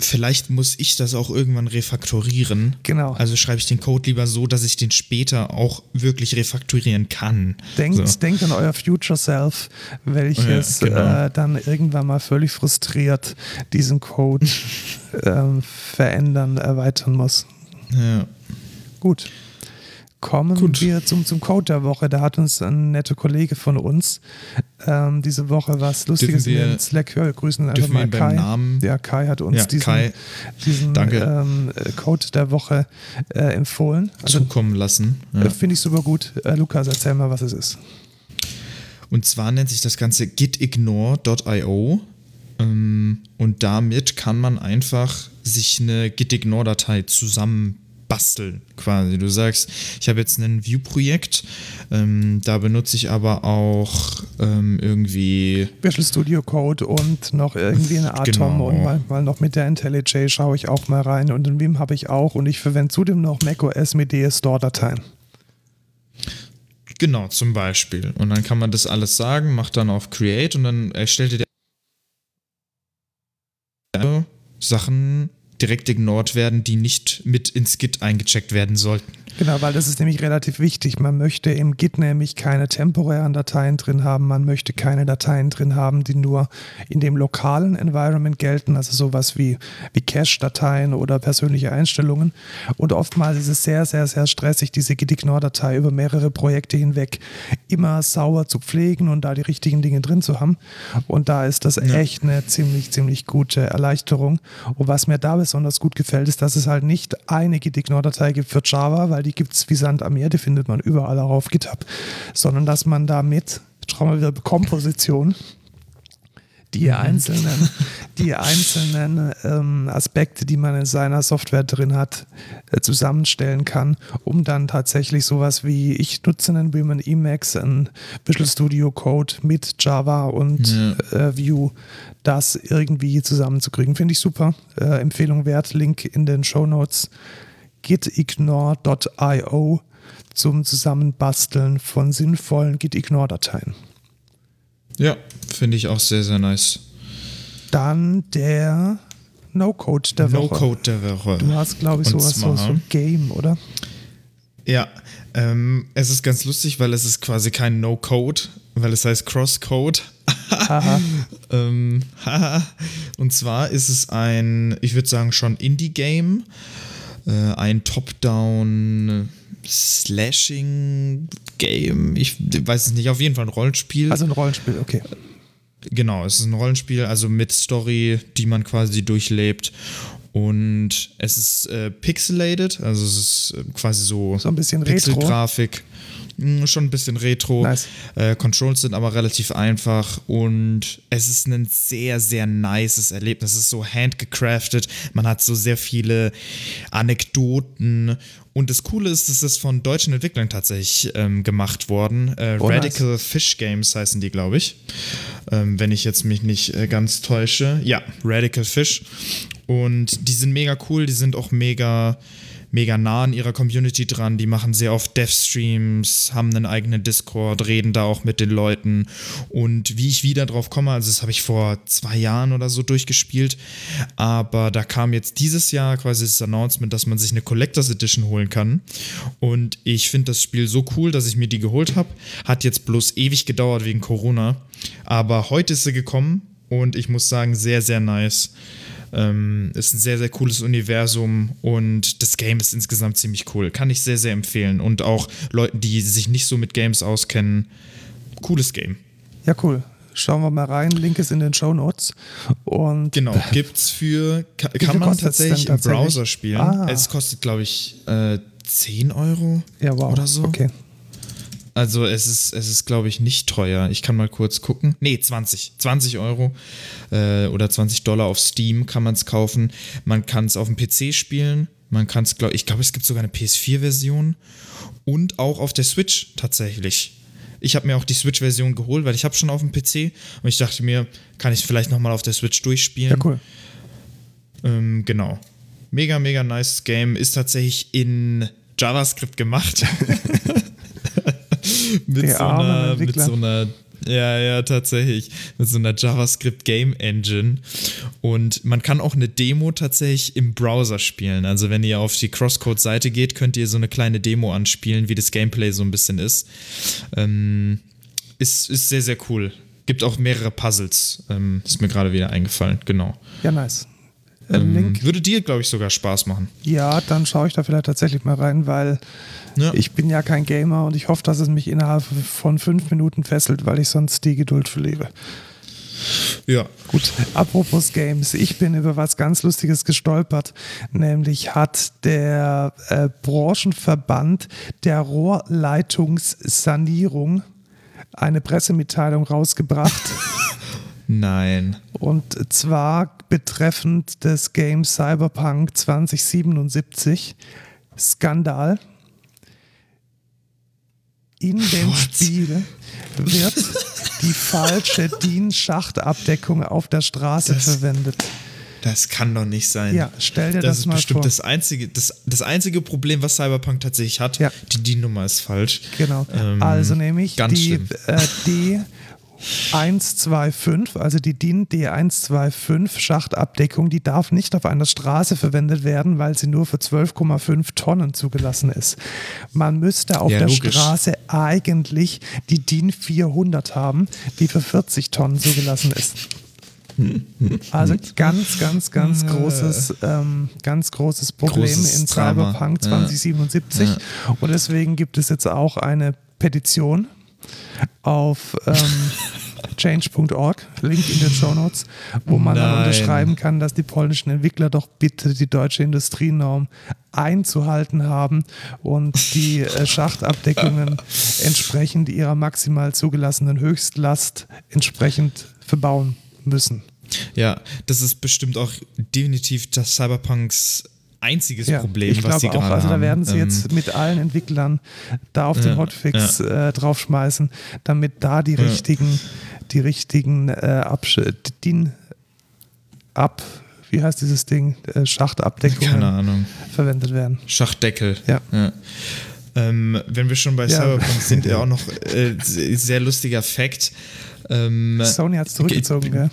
vielleicht muss ich das auch irgendwann refaktorieren. Genau. Also schreibe ich den Code lieber so, dass ich den später auch wirklich refaktorieren kann. Denkt, so. denkt an euer Future Self, welches ja, genau. äh, dann irgendwann mal völlig frustriert diesen Code <laughs> äh, verändern, erweitern muss. Ja. Gut. Kommen Gut. wir zum, zum Code der Woche. Da hat uns ein netter Kollege von uns ähm, diese Woche was Lustiges in den Slack ja, grüßen. Einfach mal Kai. Namen? Ja, Kai hat uns ja, diesen, diesen ähm, Code der Woche äh, empfohlen. Also, Zukommen lassen. Ja. Äh, finde ich super gut. Äh, Lukas, erzähl mal, was es ist. Und zwar nennt sich das Ganze gitignore.io. Ähm, und damit kann man einfach sich eine gitignore-Datei zusammen basteln quasi. Du sagst, ich habe jetzt ein View-Projekt, ähm, da benutze ich aber auch ähm, irgendwie Visual Studio Code und noch irgendwie eine Atom genau. und mal, mal, noch mit der IntelliJ schaue ich auch mal rein und in Vim habe ich auch und ich verwende zudem noch macOS mit DS-Store-Dateien. Genau, zum Beispiel. Und dann kann man das alles sagen, macht dann auf Create und dann erstellt ihr Sachen direkt ignoriert werden, die nicht mit ins Git eingecheckt werden sollten. Genau, weil das ist nämlich relativ wichtig. Man möchte im Git nämlich keine temporären Dateien drin haben. Man möchte keine Dateien drin haben, die nur in dem lokalen Environment gelten, also sowas wie, wie Cache-Dateien oder persönliche Einstellungen. Und oftmals ist es sehr, sehr, sehr stressig, diese Git-Ignore-Datei über mehrere Projekte hinweg immer sauber zu pflegen und da die richtigen Dinge drin zu haben. Und da ist das ja. echt eine ziemlich, ziemlich gute Erleichterung. Und was mir da besonders gut gefällt, ist, dass es halt nicht eine Git-Ignore-Datei gibt für Java, weil die gibt es wie Sand am Meer, die findet man überall auch auf GitHub, sondern dass man damit, schauen wir wieder Komposition, die mhm. einzelnen, die <laughs> einzelnen ähm, Aspekte, die man in seiner Software drin hat, äh, zusammenstellen kann, um dann tatsächlich sowas wie ich nutze einen Women Emacs, ein Visual Studio Code mit Java und ja. äh, Vue, das irgendwie zusammenzukriegen. Finde ich super. Äh, Empfehlung wert, Link in den Show Notes gitignore.io zum Zusammenbasteln von sinnvollen gitignore-Dateien. Ja, finde ich auch sehr, sehr nice. Dann der No-Code der Woche. No-Code der Woche. Du hast, glaube ich, sowas so, so Game, oder? Ja, ähm, es ist ganz lustig, weil es ist quasi kein No-Code, weil es heißt Cross-Code. <laughs> ähm, und zwar ist es ein, ich würde sagen, schon Indie-Game ein Top-Down Slashing-Game. Ich weiß es nicht, auf jeden Fall ein Rollenspiel. Also ein Rollenspiel, okay. Genau, es ist ein Rollenspiel, also mit Story, die man quasi durchlebt. Und es ist äh, pixelated, also es ist äh, quasi so, so ein bisschen Pixelgrafik. Schon ein bisschen retro. Nice. Äh, Controls sind aber relativ einfach und es ist ein sehr, sehr nices Erlebnis. Es ist so handgecraftet. Man hat so sehr viele Anekdoten und das Coole ist, es ist von deutschen Entwicklern tatsächlich ähm, gemacht worden. Äh, oh, Radical nice. Fish Games heißen die, glaube ich. Ähm, wenn ich jetzt mich nicht äh, ganz täusche. Ja, Radical Fish. Und die sind mega cool, die sind auch mega mega nah an ihrer Community dran. Die machen sehr oft Dev-Streams, haben einen eigenen Discord, reden da auch mit den Leuten. Und wie ich wieder drauf komme, also das habe ich vor zwei Jahren oder so durchgespielt, aber da kam jetzt dieses Jahr quasi das Announcement, dass man sich eine Collectors Edition holen kann. Und ich finde das Spiel so cool, dass ich mir die geholt habe. Hat jetzt bloß ewig gedauert wegen Corona. Aber heute ist sie gekommen und ich muss sagen, sehr, sehr nice. Ähm, ist ein sehr, sehr cooles Universum und das Game ist insgesamt ziemlich cool. Kann ich sehr, sehr empfehlen. Und auch Leuten, die sich nicht so mit Games auskennen, cooles Game. Ja, cool. Schauen wir mal rein. Link ist in den Show Notes. Und genau, <laughs> gibt's für, kann, kann man tatsächlich, tatsächlich, im Browser spielen. Ah. Es kostet, glaube ich, äh, 10 Euro ja, wow. oder so. Okay. Also es ist, es ist, glaube ich, nicht teuer. Ich kann mal kurz gucken. Nee, 20. 20 Euro äh, oder 20 Dollar auf Steam kann man es kaufen. Man kann es auf dem PC spielen. Man kann es, glaube ich, glaube, es gibt sogar eine PS4-Version und auch auf der Switch tatsächlich. Ich habe mir auch die Switch-Version geholt, weil ich habe schon auf dem PC und ich dachte mir, kann ich vielleicht nochmal auf der Switch durchspielen. Ja, cool. Ähm, genau. Mega, mega nice Game. Ist tatsächlich in JavaScript gemacht. <laughs> mit, so einer, mit so einer ja, ja, tatsächlich. Mit so einer JavaScript Game Engine. Und man kann auch eine Demo tatsächlich im Browser spielen. Also wenn ihr auf die Crosscode-Seite geht, könnt ihr so eine kleine Demo anspielen, wie das Gameplay so ein bisschen ist. Ähm, ist, ist sehr, sehr cool. Gibt auch mehrere Puzzles. Ähm, ist mir gerade wieder eingefallen, genau. Ja, nice. Ähm, Link. Würde dir, glaube ich, sogar Spaß machen. Ja, dann schaue ich da vielleicht tatsächlich mal rein, weil Ja. ich bin ja kein Gamer und ich hoffe, dass es mich innerhalb von fünf Minuten fesselt, weil ich sonst die Geduld verliere. Ja. Gut, apropos Games, ich bin über was ganz Lustiges gestolpert, nämlich hat der äh, Branchenverband der Rohrleitungssanierung eine Pressemitteilung rausgebracht. <laughs> Nein. Und zwar betreffend des Games Cyberpunk 2077. Skandal. In dem What? Spiel wird die falsche <laughs> DIN-Schachtabdeckung auf der Straße Das- verwendet. Das kann doch nicht sein. Ja, stell dir das, das, ist mal bestimmt vor. das einzige, das, das einzige Problem, was Cyberpunk tatsächlich hat. Ja. Die DIN-Nummer ist falsch. Genau. Ähm, also nämlich ganz die äh, <laughs> D125, also die DIN D125 Schachtabdeckung, die darf nicht auf einer Straße verwendet werden, weil sie nur für 12,5 Tonnen zugelassen ist. Man müsste auf Ja, der logisch. Straße eigentlich die DIN 400 haben, die für 40 Tonnen zugelassen ist. Also ganz, ganz, ganz großes, ähm, ganz großes Problem Großes in Drama. Cyberpunk Ja. 2077. Und deswegen gibt es jetzt auch eine Petition auf ähm, <laughs> change.org, Link in den Show Notes, wo man dann Nein. unterschreiben kann, dass die polnischen Entwickler doch bitte die deutsche Industrienorm einzuhalten haben und die äh, Schachtabdeckungen <laughs> entsprechend ihrer maximal zugelassenen Höchstlast entsprechend verbauen müssen. Ja, das ist bestimmt auch definitiv das Cyberpunks einziges Problem, ich was sie auch. gerade Also da werden sie Ähm, jetzt mit allen Entwicklern da auf den Ja, Hotfix äh, draufschmeißen, damit da die richtigen, die richtigen äh, Absch DIN ab, wie heißt dieses Ding, äh, Schachtabdeckungen verwendet werden. Schachdeckel. Ja. Ähm, wenn wir schon bei Ja. Cyberpunk sind, ja <laughs> auch noch äh, sehr lustiger Fact. Ähm, Sony hat es zurückgezogen, gell?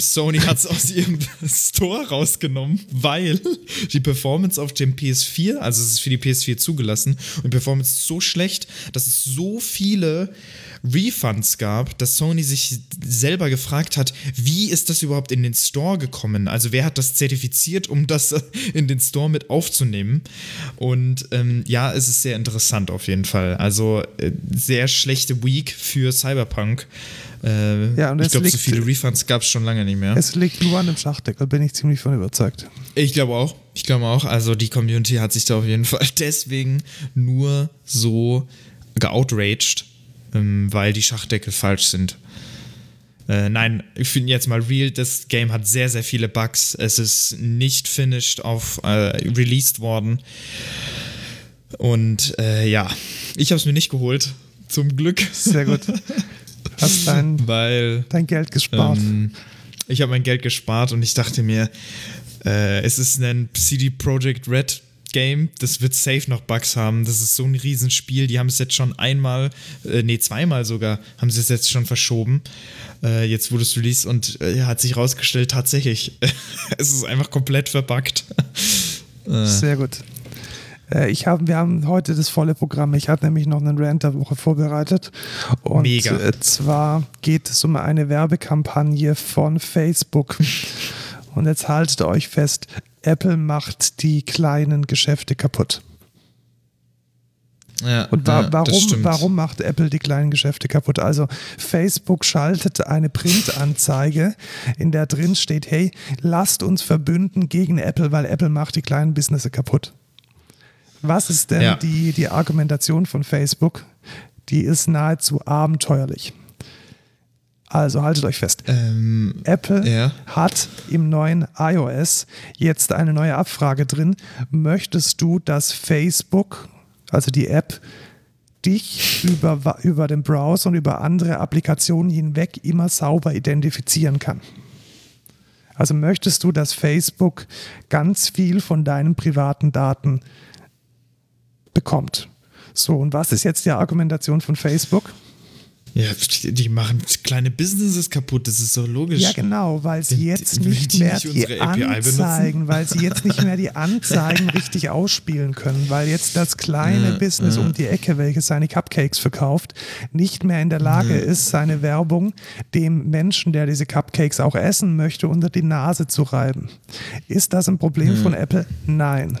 Sony hat es aus ihrem <laughs> Store rausgenommen, weil die Performance auf dem PS4, also es ist für die PS4 zugelassen, und die Performance ist so schlecht, dass es so viele Refunds gab, dass Sony sich selber gefragt hat, wie ist das überhaupt in den Store gekommen? Also wer hat das zertifiziert, um das <laughs> in den Store mit aufzunehmen? Und ähm, ja, es ist sehr interessant auf jeden Fall. Also äh, sehr schlechte Week für Cyberpunk. Äh, Ja, und ich glaube, so viele Refunds gab es schon lange nicht mehr. Es liegt nur an dem Schachdeckel, bin ich ziemlich von überzeugt. Ich glaube auch. Ich glaube auch. Also die Community hat sich da auf jeden <laughs> Fall deswegen nur so geoutraged, ähm, weil die Schachdeckel falsch sind. Äh, nein, ich finde jetzt mal real, das Game hat sehr, sehr viele Bugs. Es ist nicht finished auf äh, released worden. Und äh, ja, ich habe es mir nicht geholt. Zum Glück. Sehr gut. <laughs> Hast dein, Weil dein Geld gespart. ähm, ich habe mein Geld gespart und ich dachte mir, äh, es ist ein CD Projekt Red Game, das wird safe noch Bugs haben. Das ist so ein Riesenspiel. Die haben es jetzt schon einmal, äh, nee, zweimal sogar, haben sie es jetzt schon verschoben. Äh, jetzt wurde es released und äh, hat sich rausgestellt, tatsächlich, <laughs> es ist einfach komplett verbuggt. <laughs> Äh, Sehr gut. Äh, Ich hab, wir haben heute das volle Programm. Ich hatte nämlich noch einen Rant der Woche vorbereitet. Und Mega. äh, zwar geht es um eine Werbekampagne von Facebook. Und jetzt haltet euch fest, Apple macht die kleinen Geschäfte kaputt. ja, Und wa ja, warum, warum macht Apple die kleinen Geschäfte kaputt? Also Facebook schaltet eine Printanzeige, in der drin steht, hey, lasst uns verbünden gegen Apple, weil Apple macht die kleinen Business kaputt. Was ist denn Ja. die, die Argumentation von Facebook? Die ist nahezu abenteuerlich. Also haltet euch fest. Ähm, Apple Ja. hat im neuen iOS jetzt eine neue Abfrage drin. Möchtest du, dass Facebook, also die App, dich über, über den Browser und über andere Applikationen hinweg immer sauber identifizieren kann? Also möchtest du, dass Facebook ganz viel von deinen privaten Daten bekommt? So, und was ist jetzt die Argumentation von Facebook? Ja, die machen kleine Businesses kaputt, das ist so logisch. Ja, genau, weil sie jetzt nicht mehr die Anzeigen, <laughs> weil sie jetzt nicht mehr die Anzeigen richtig ausspielen können, weil jetzt das kleine ja, Business ja. um die Ecke, welches seine Cupcakes verkauft, nicht mehr in der Lage ja. ist, seine Werbung dem Menschen, der diese Cupcakes auch essen möchte, unter die Nase zu reiben. Ist das ein Problem von Apple? Nein.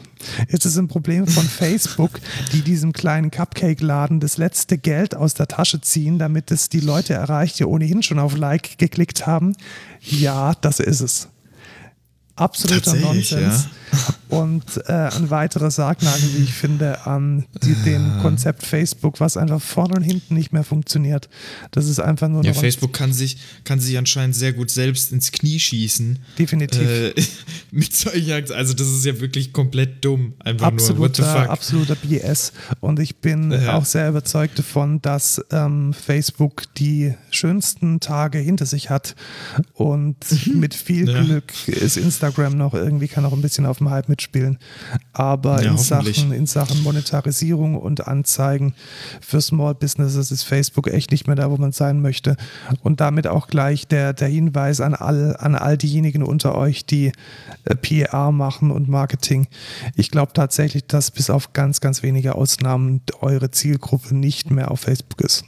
Ist es ein Problem von <laughs> Facebook, die diesem kleinen Cupcake-Laden das letzte Geld aus der Tasche ziehen, damit damit es die Leute erreicht, die ohnehin schon auf Like geklickt haben. Ja, das ist es. Absoluter Nonsens. Ja. Und äh, ein weiterer Sargnagel, wie ich finde, an die, dem Konzept Facebook, was einfach vorne und hinten nicht mehr funktioniert. Das ist einfach nur Ja, Facebook kann sich, kann sich anscheinend sehr gut selbst ins Knie schießen. Definitiv. Äh, <laughs> mit solcher, also das ist ja wirklich komplett dumm. Einfach absoluter, nur, absoluter BS. Und ich bin ja. auch sehr überzeugt davon, dass ähm, Facebook die schönsten Tage hinter sich hat. Und <laughs> mit viel ja. Glück ist Instagram noch irgendwie, kann auch ein bisschen auf dem Hype mit mitspielen. Aber ja, in, Sachen, in Sachen Monetarisierung und Anzeigen für Small Businesses ist Facebook echt nicht mehr da, wo man sein möchte. Und damit auch gleich der, der Hinweis an all, an all diejenigen unter euch, die äh, PR machen und Marketing. Ich glaube tatsächlich, dass bis auf ganz, ganz wenige Ausnahmen eure Zielgruppe nicht mehr auf Facebook ist.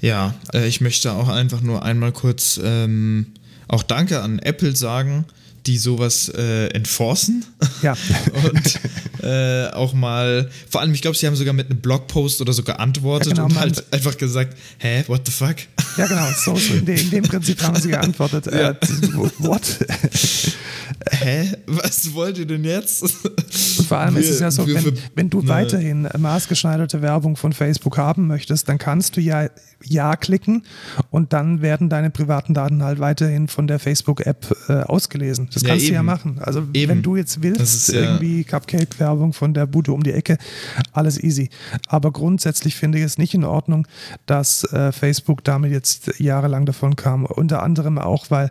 Ja, äh, ich möchte auch einfach nur einmal kurz ähm, auch Danke an Apple sagen die sowas äh, enforcen. Ja. <laughs> und äh, auch mal, vor allem, ich glaube, sie haben sogar mit einem Blogpost oder so geantwortet ja, genau, und halt einfach gesagt, hä, what the fuck? Ja, genau, so, so in, dem, in, dem, Prinzip haben sie geantwortet. Ja. Äh, <laughs> what? <laughs> hä, was wollt ihr denn jetzt? Und vor allem wir, ist es ja so, wenn, wenn du weiterhin maßgeschneiderte Werbung von Facebook haben möchtest, dann kannst du ja Ja klicken und dann werden deine privaten Daten halt weiterhin von der Facebook-App äh, ausgelesen. Das ja, kannst eben. du ja machen. Also eben. wenn du jetzt willst, ist, irgendwie ja. Cupcake-Werbung von der Bude um die Ecke, alles easy. Aber grundsätzlich finde ich es nicht in Ordnung, dass äh, Facebook damit jetzt jahrelang davon kam. Unter anderem auch, weil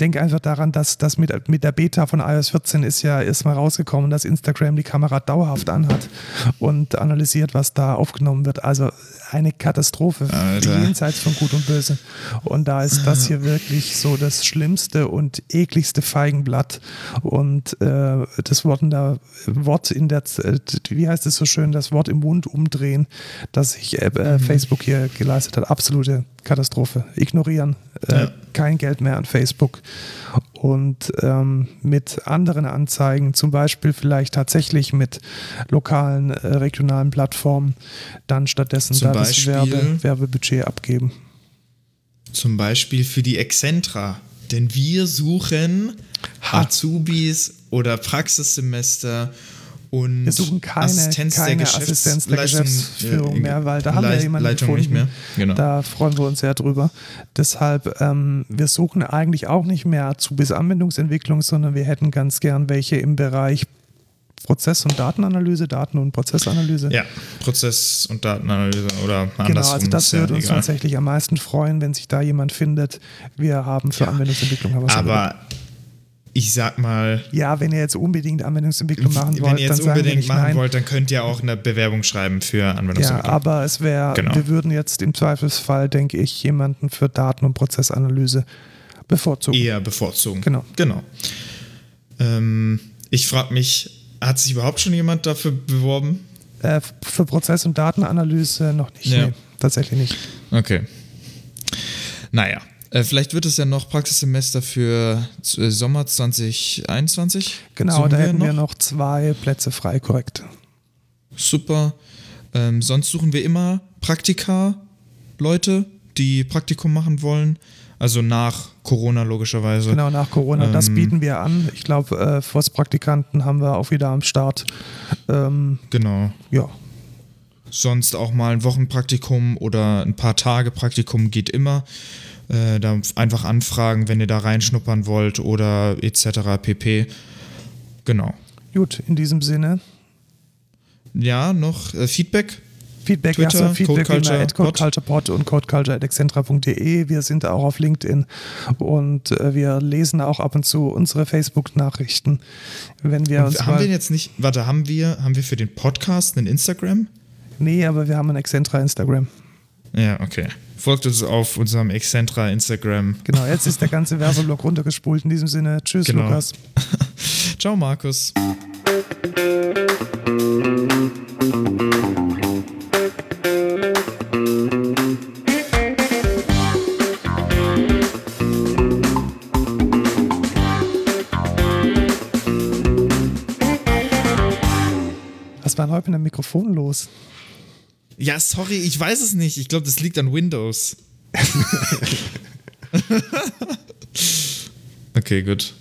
denk einfach daran, dass das mit, mit der Beta von iOS 14 ist ja erstmal rausgekommen, dass Instagram die Kamera dauerhaft anhat und analysiert, was da aufgenommen wird. Also eine Katastrophe, Alter. jenseits von Gut und Böse. Und da ist das hier wirklich so das schlimmste und ekligste Feigenblatt. Und äh, das Wort in der Wort in der, wie heißt es so schön, das Wort im Mund umdrehen, das sich äh, mhm. Facebook hier geleistet hat. Absolute Katastrophe. Ignorieren. Äh, ja. Kein Geld mehr an Facebook. Und ähm, mit anderen Anzeigen, zum Beispiel vielleicht tatsächlich mit lokalen, äh, regionalen Plattformen, dann stattdessen da Beispiel, Werbe, Werbebudget abgeben. Zum Beispiel für die Excentra. Denn wir suchen ha. Azubis oder Praxissemester und wir suchen keine, Assistenz, keine der Assistenz der Geschäftsführung ja, mehr, weil da haben wir jemanden Leitung gefunden. Nicht mehr. Genau. Da freuen wir uns sehr drüber. Deshalb, ähm, wir suchen eigentlich auch nicht mehr zu bis Anwendungsentwicklung, sondern wir hätten ganz gern welche im Bereich Prozess- und Datenanalyse, Daten- und Prozessanalyse. Ja, Prozess- und Datenanalyse oder andersrum. Genau, also das würde uns egal. tatsächlich am meisten freuen, wenn sich da jemand findet. Wir haben für ja. Anwendungsentwicklung aber Aber ich sag mal. Ja, wenn ihr jetzt unbedingt Anwendungsentwicklung machen wollt, wenn ihr jetzt dann unbedingt machen nein. wollt, dann könnt ihr auch eine Bewerbung schreiben für Anwendungsentwicklung. Ja, aber es wäre, genau. wir würden jetzt im Zweifelsfall, denke ich, jemanden für Daten- und Prozessanalyse bevorzugen. Eher bevorzugen. Genau. Genau. Ähm, ich frage mich, hat sich überhaupt schon jemand dafür beworben? Äh, für Prozess- und Datenanalyse noch nicht. Ja. Nee, tatsächlich nicht. Okay. Naja, äh, vielleicht wird es ja noch Praxissemester für äh, Sommer 2021. Genau, da hätten wir noch? wir noch zwei Plätze frei, korrekt. Super. Ähm, sonst suchen wir immer Praktika-Leute, die Praktikum machen wollen. Also nach Corona logischerweise. Genau, nach Corona. Ähm, das bieten wir an. Ich glaube, äh, Forstpraktikanten haben wir auch wieder am Start. Ähm, genau. Ja. Sonst auch mal ein Wochenpraktikum oder ein paar Tage Praktikum geht immer. Äh, da einfach anfragen, wenn ihr da reinschnuppern wollt oder etc. pp. Genau. Gut, in diesem Sinne. Ja, noch äh, Feedback? Feedback, Twitter, ja, Feedback Code at CodeCulturePod und codeculture.excentra.de. Wir sind auch auf LinkedIn und äh, wir lesen auch ab und zu unsere Facebook-Nachrichten. Wenn wir uns haben wir jetzt nicht, warte, haben wir, haben wir für den Podcast einen Instagram? Nee, aber wir haben ein Excentra Instagram. Ja, okay. Folgt uns auf unserem Excentra Instagram. Genau, jetzt ist der ganze Werbeblock runtergespult. In diesem Sinne, tschüss, Genau. Lukas. <laughs> Ciao, Markus. War denn heute mit dem Mikrofon los? Ja, sorry, ich weiß es nicht. Ich glaube, das liegt an Windows. <laughs> <laughs> okay, gut.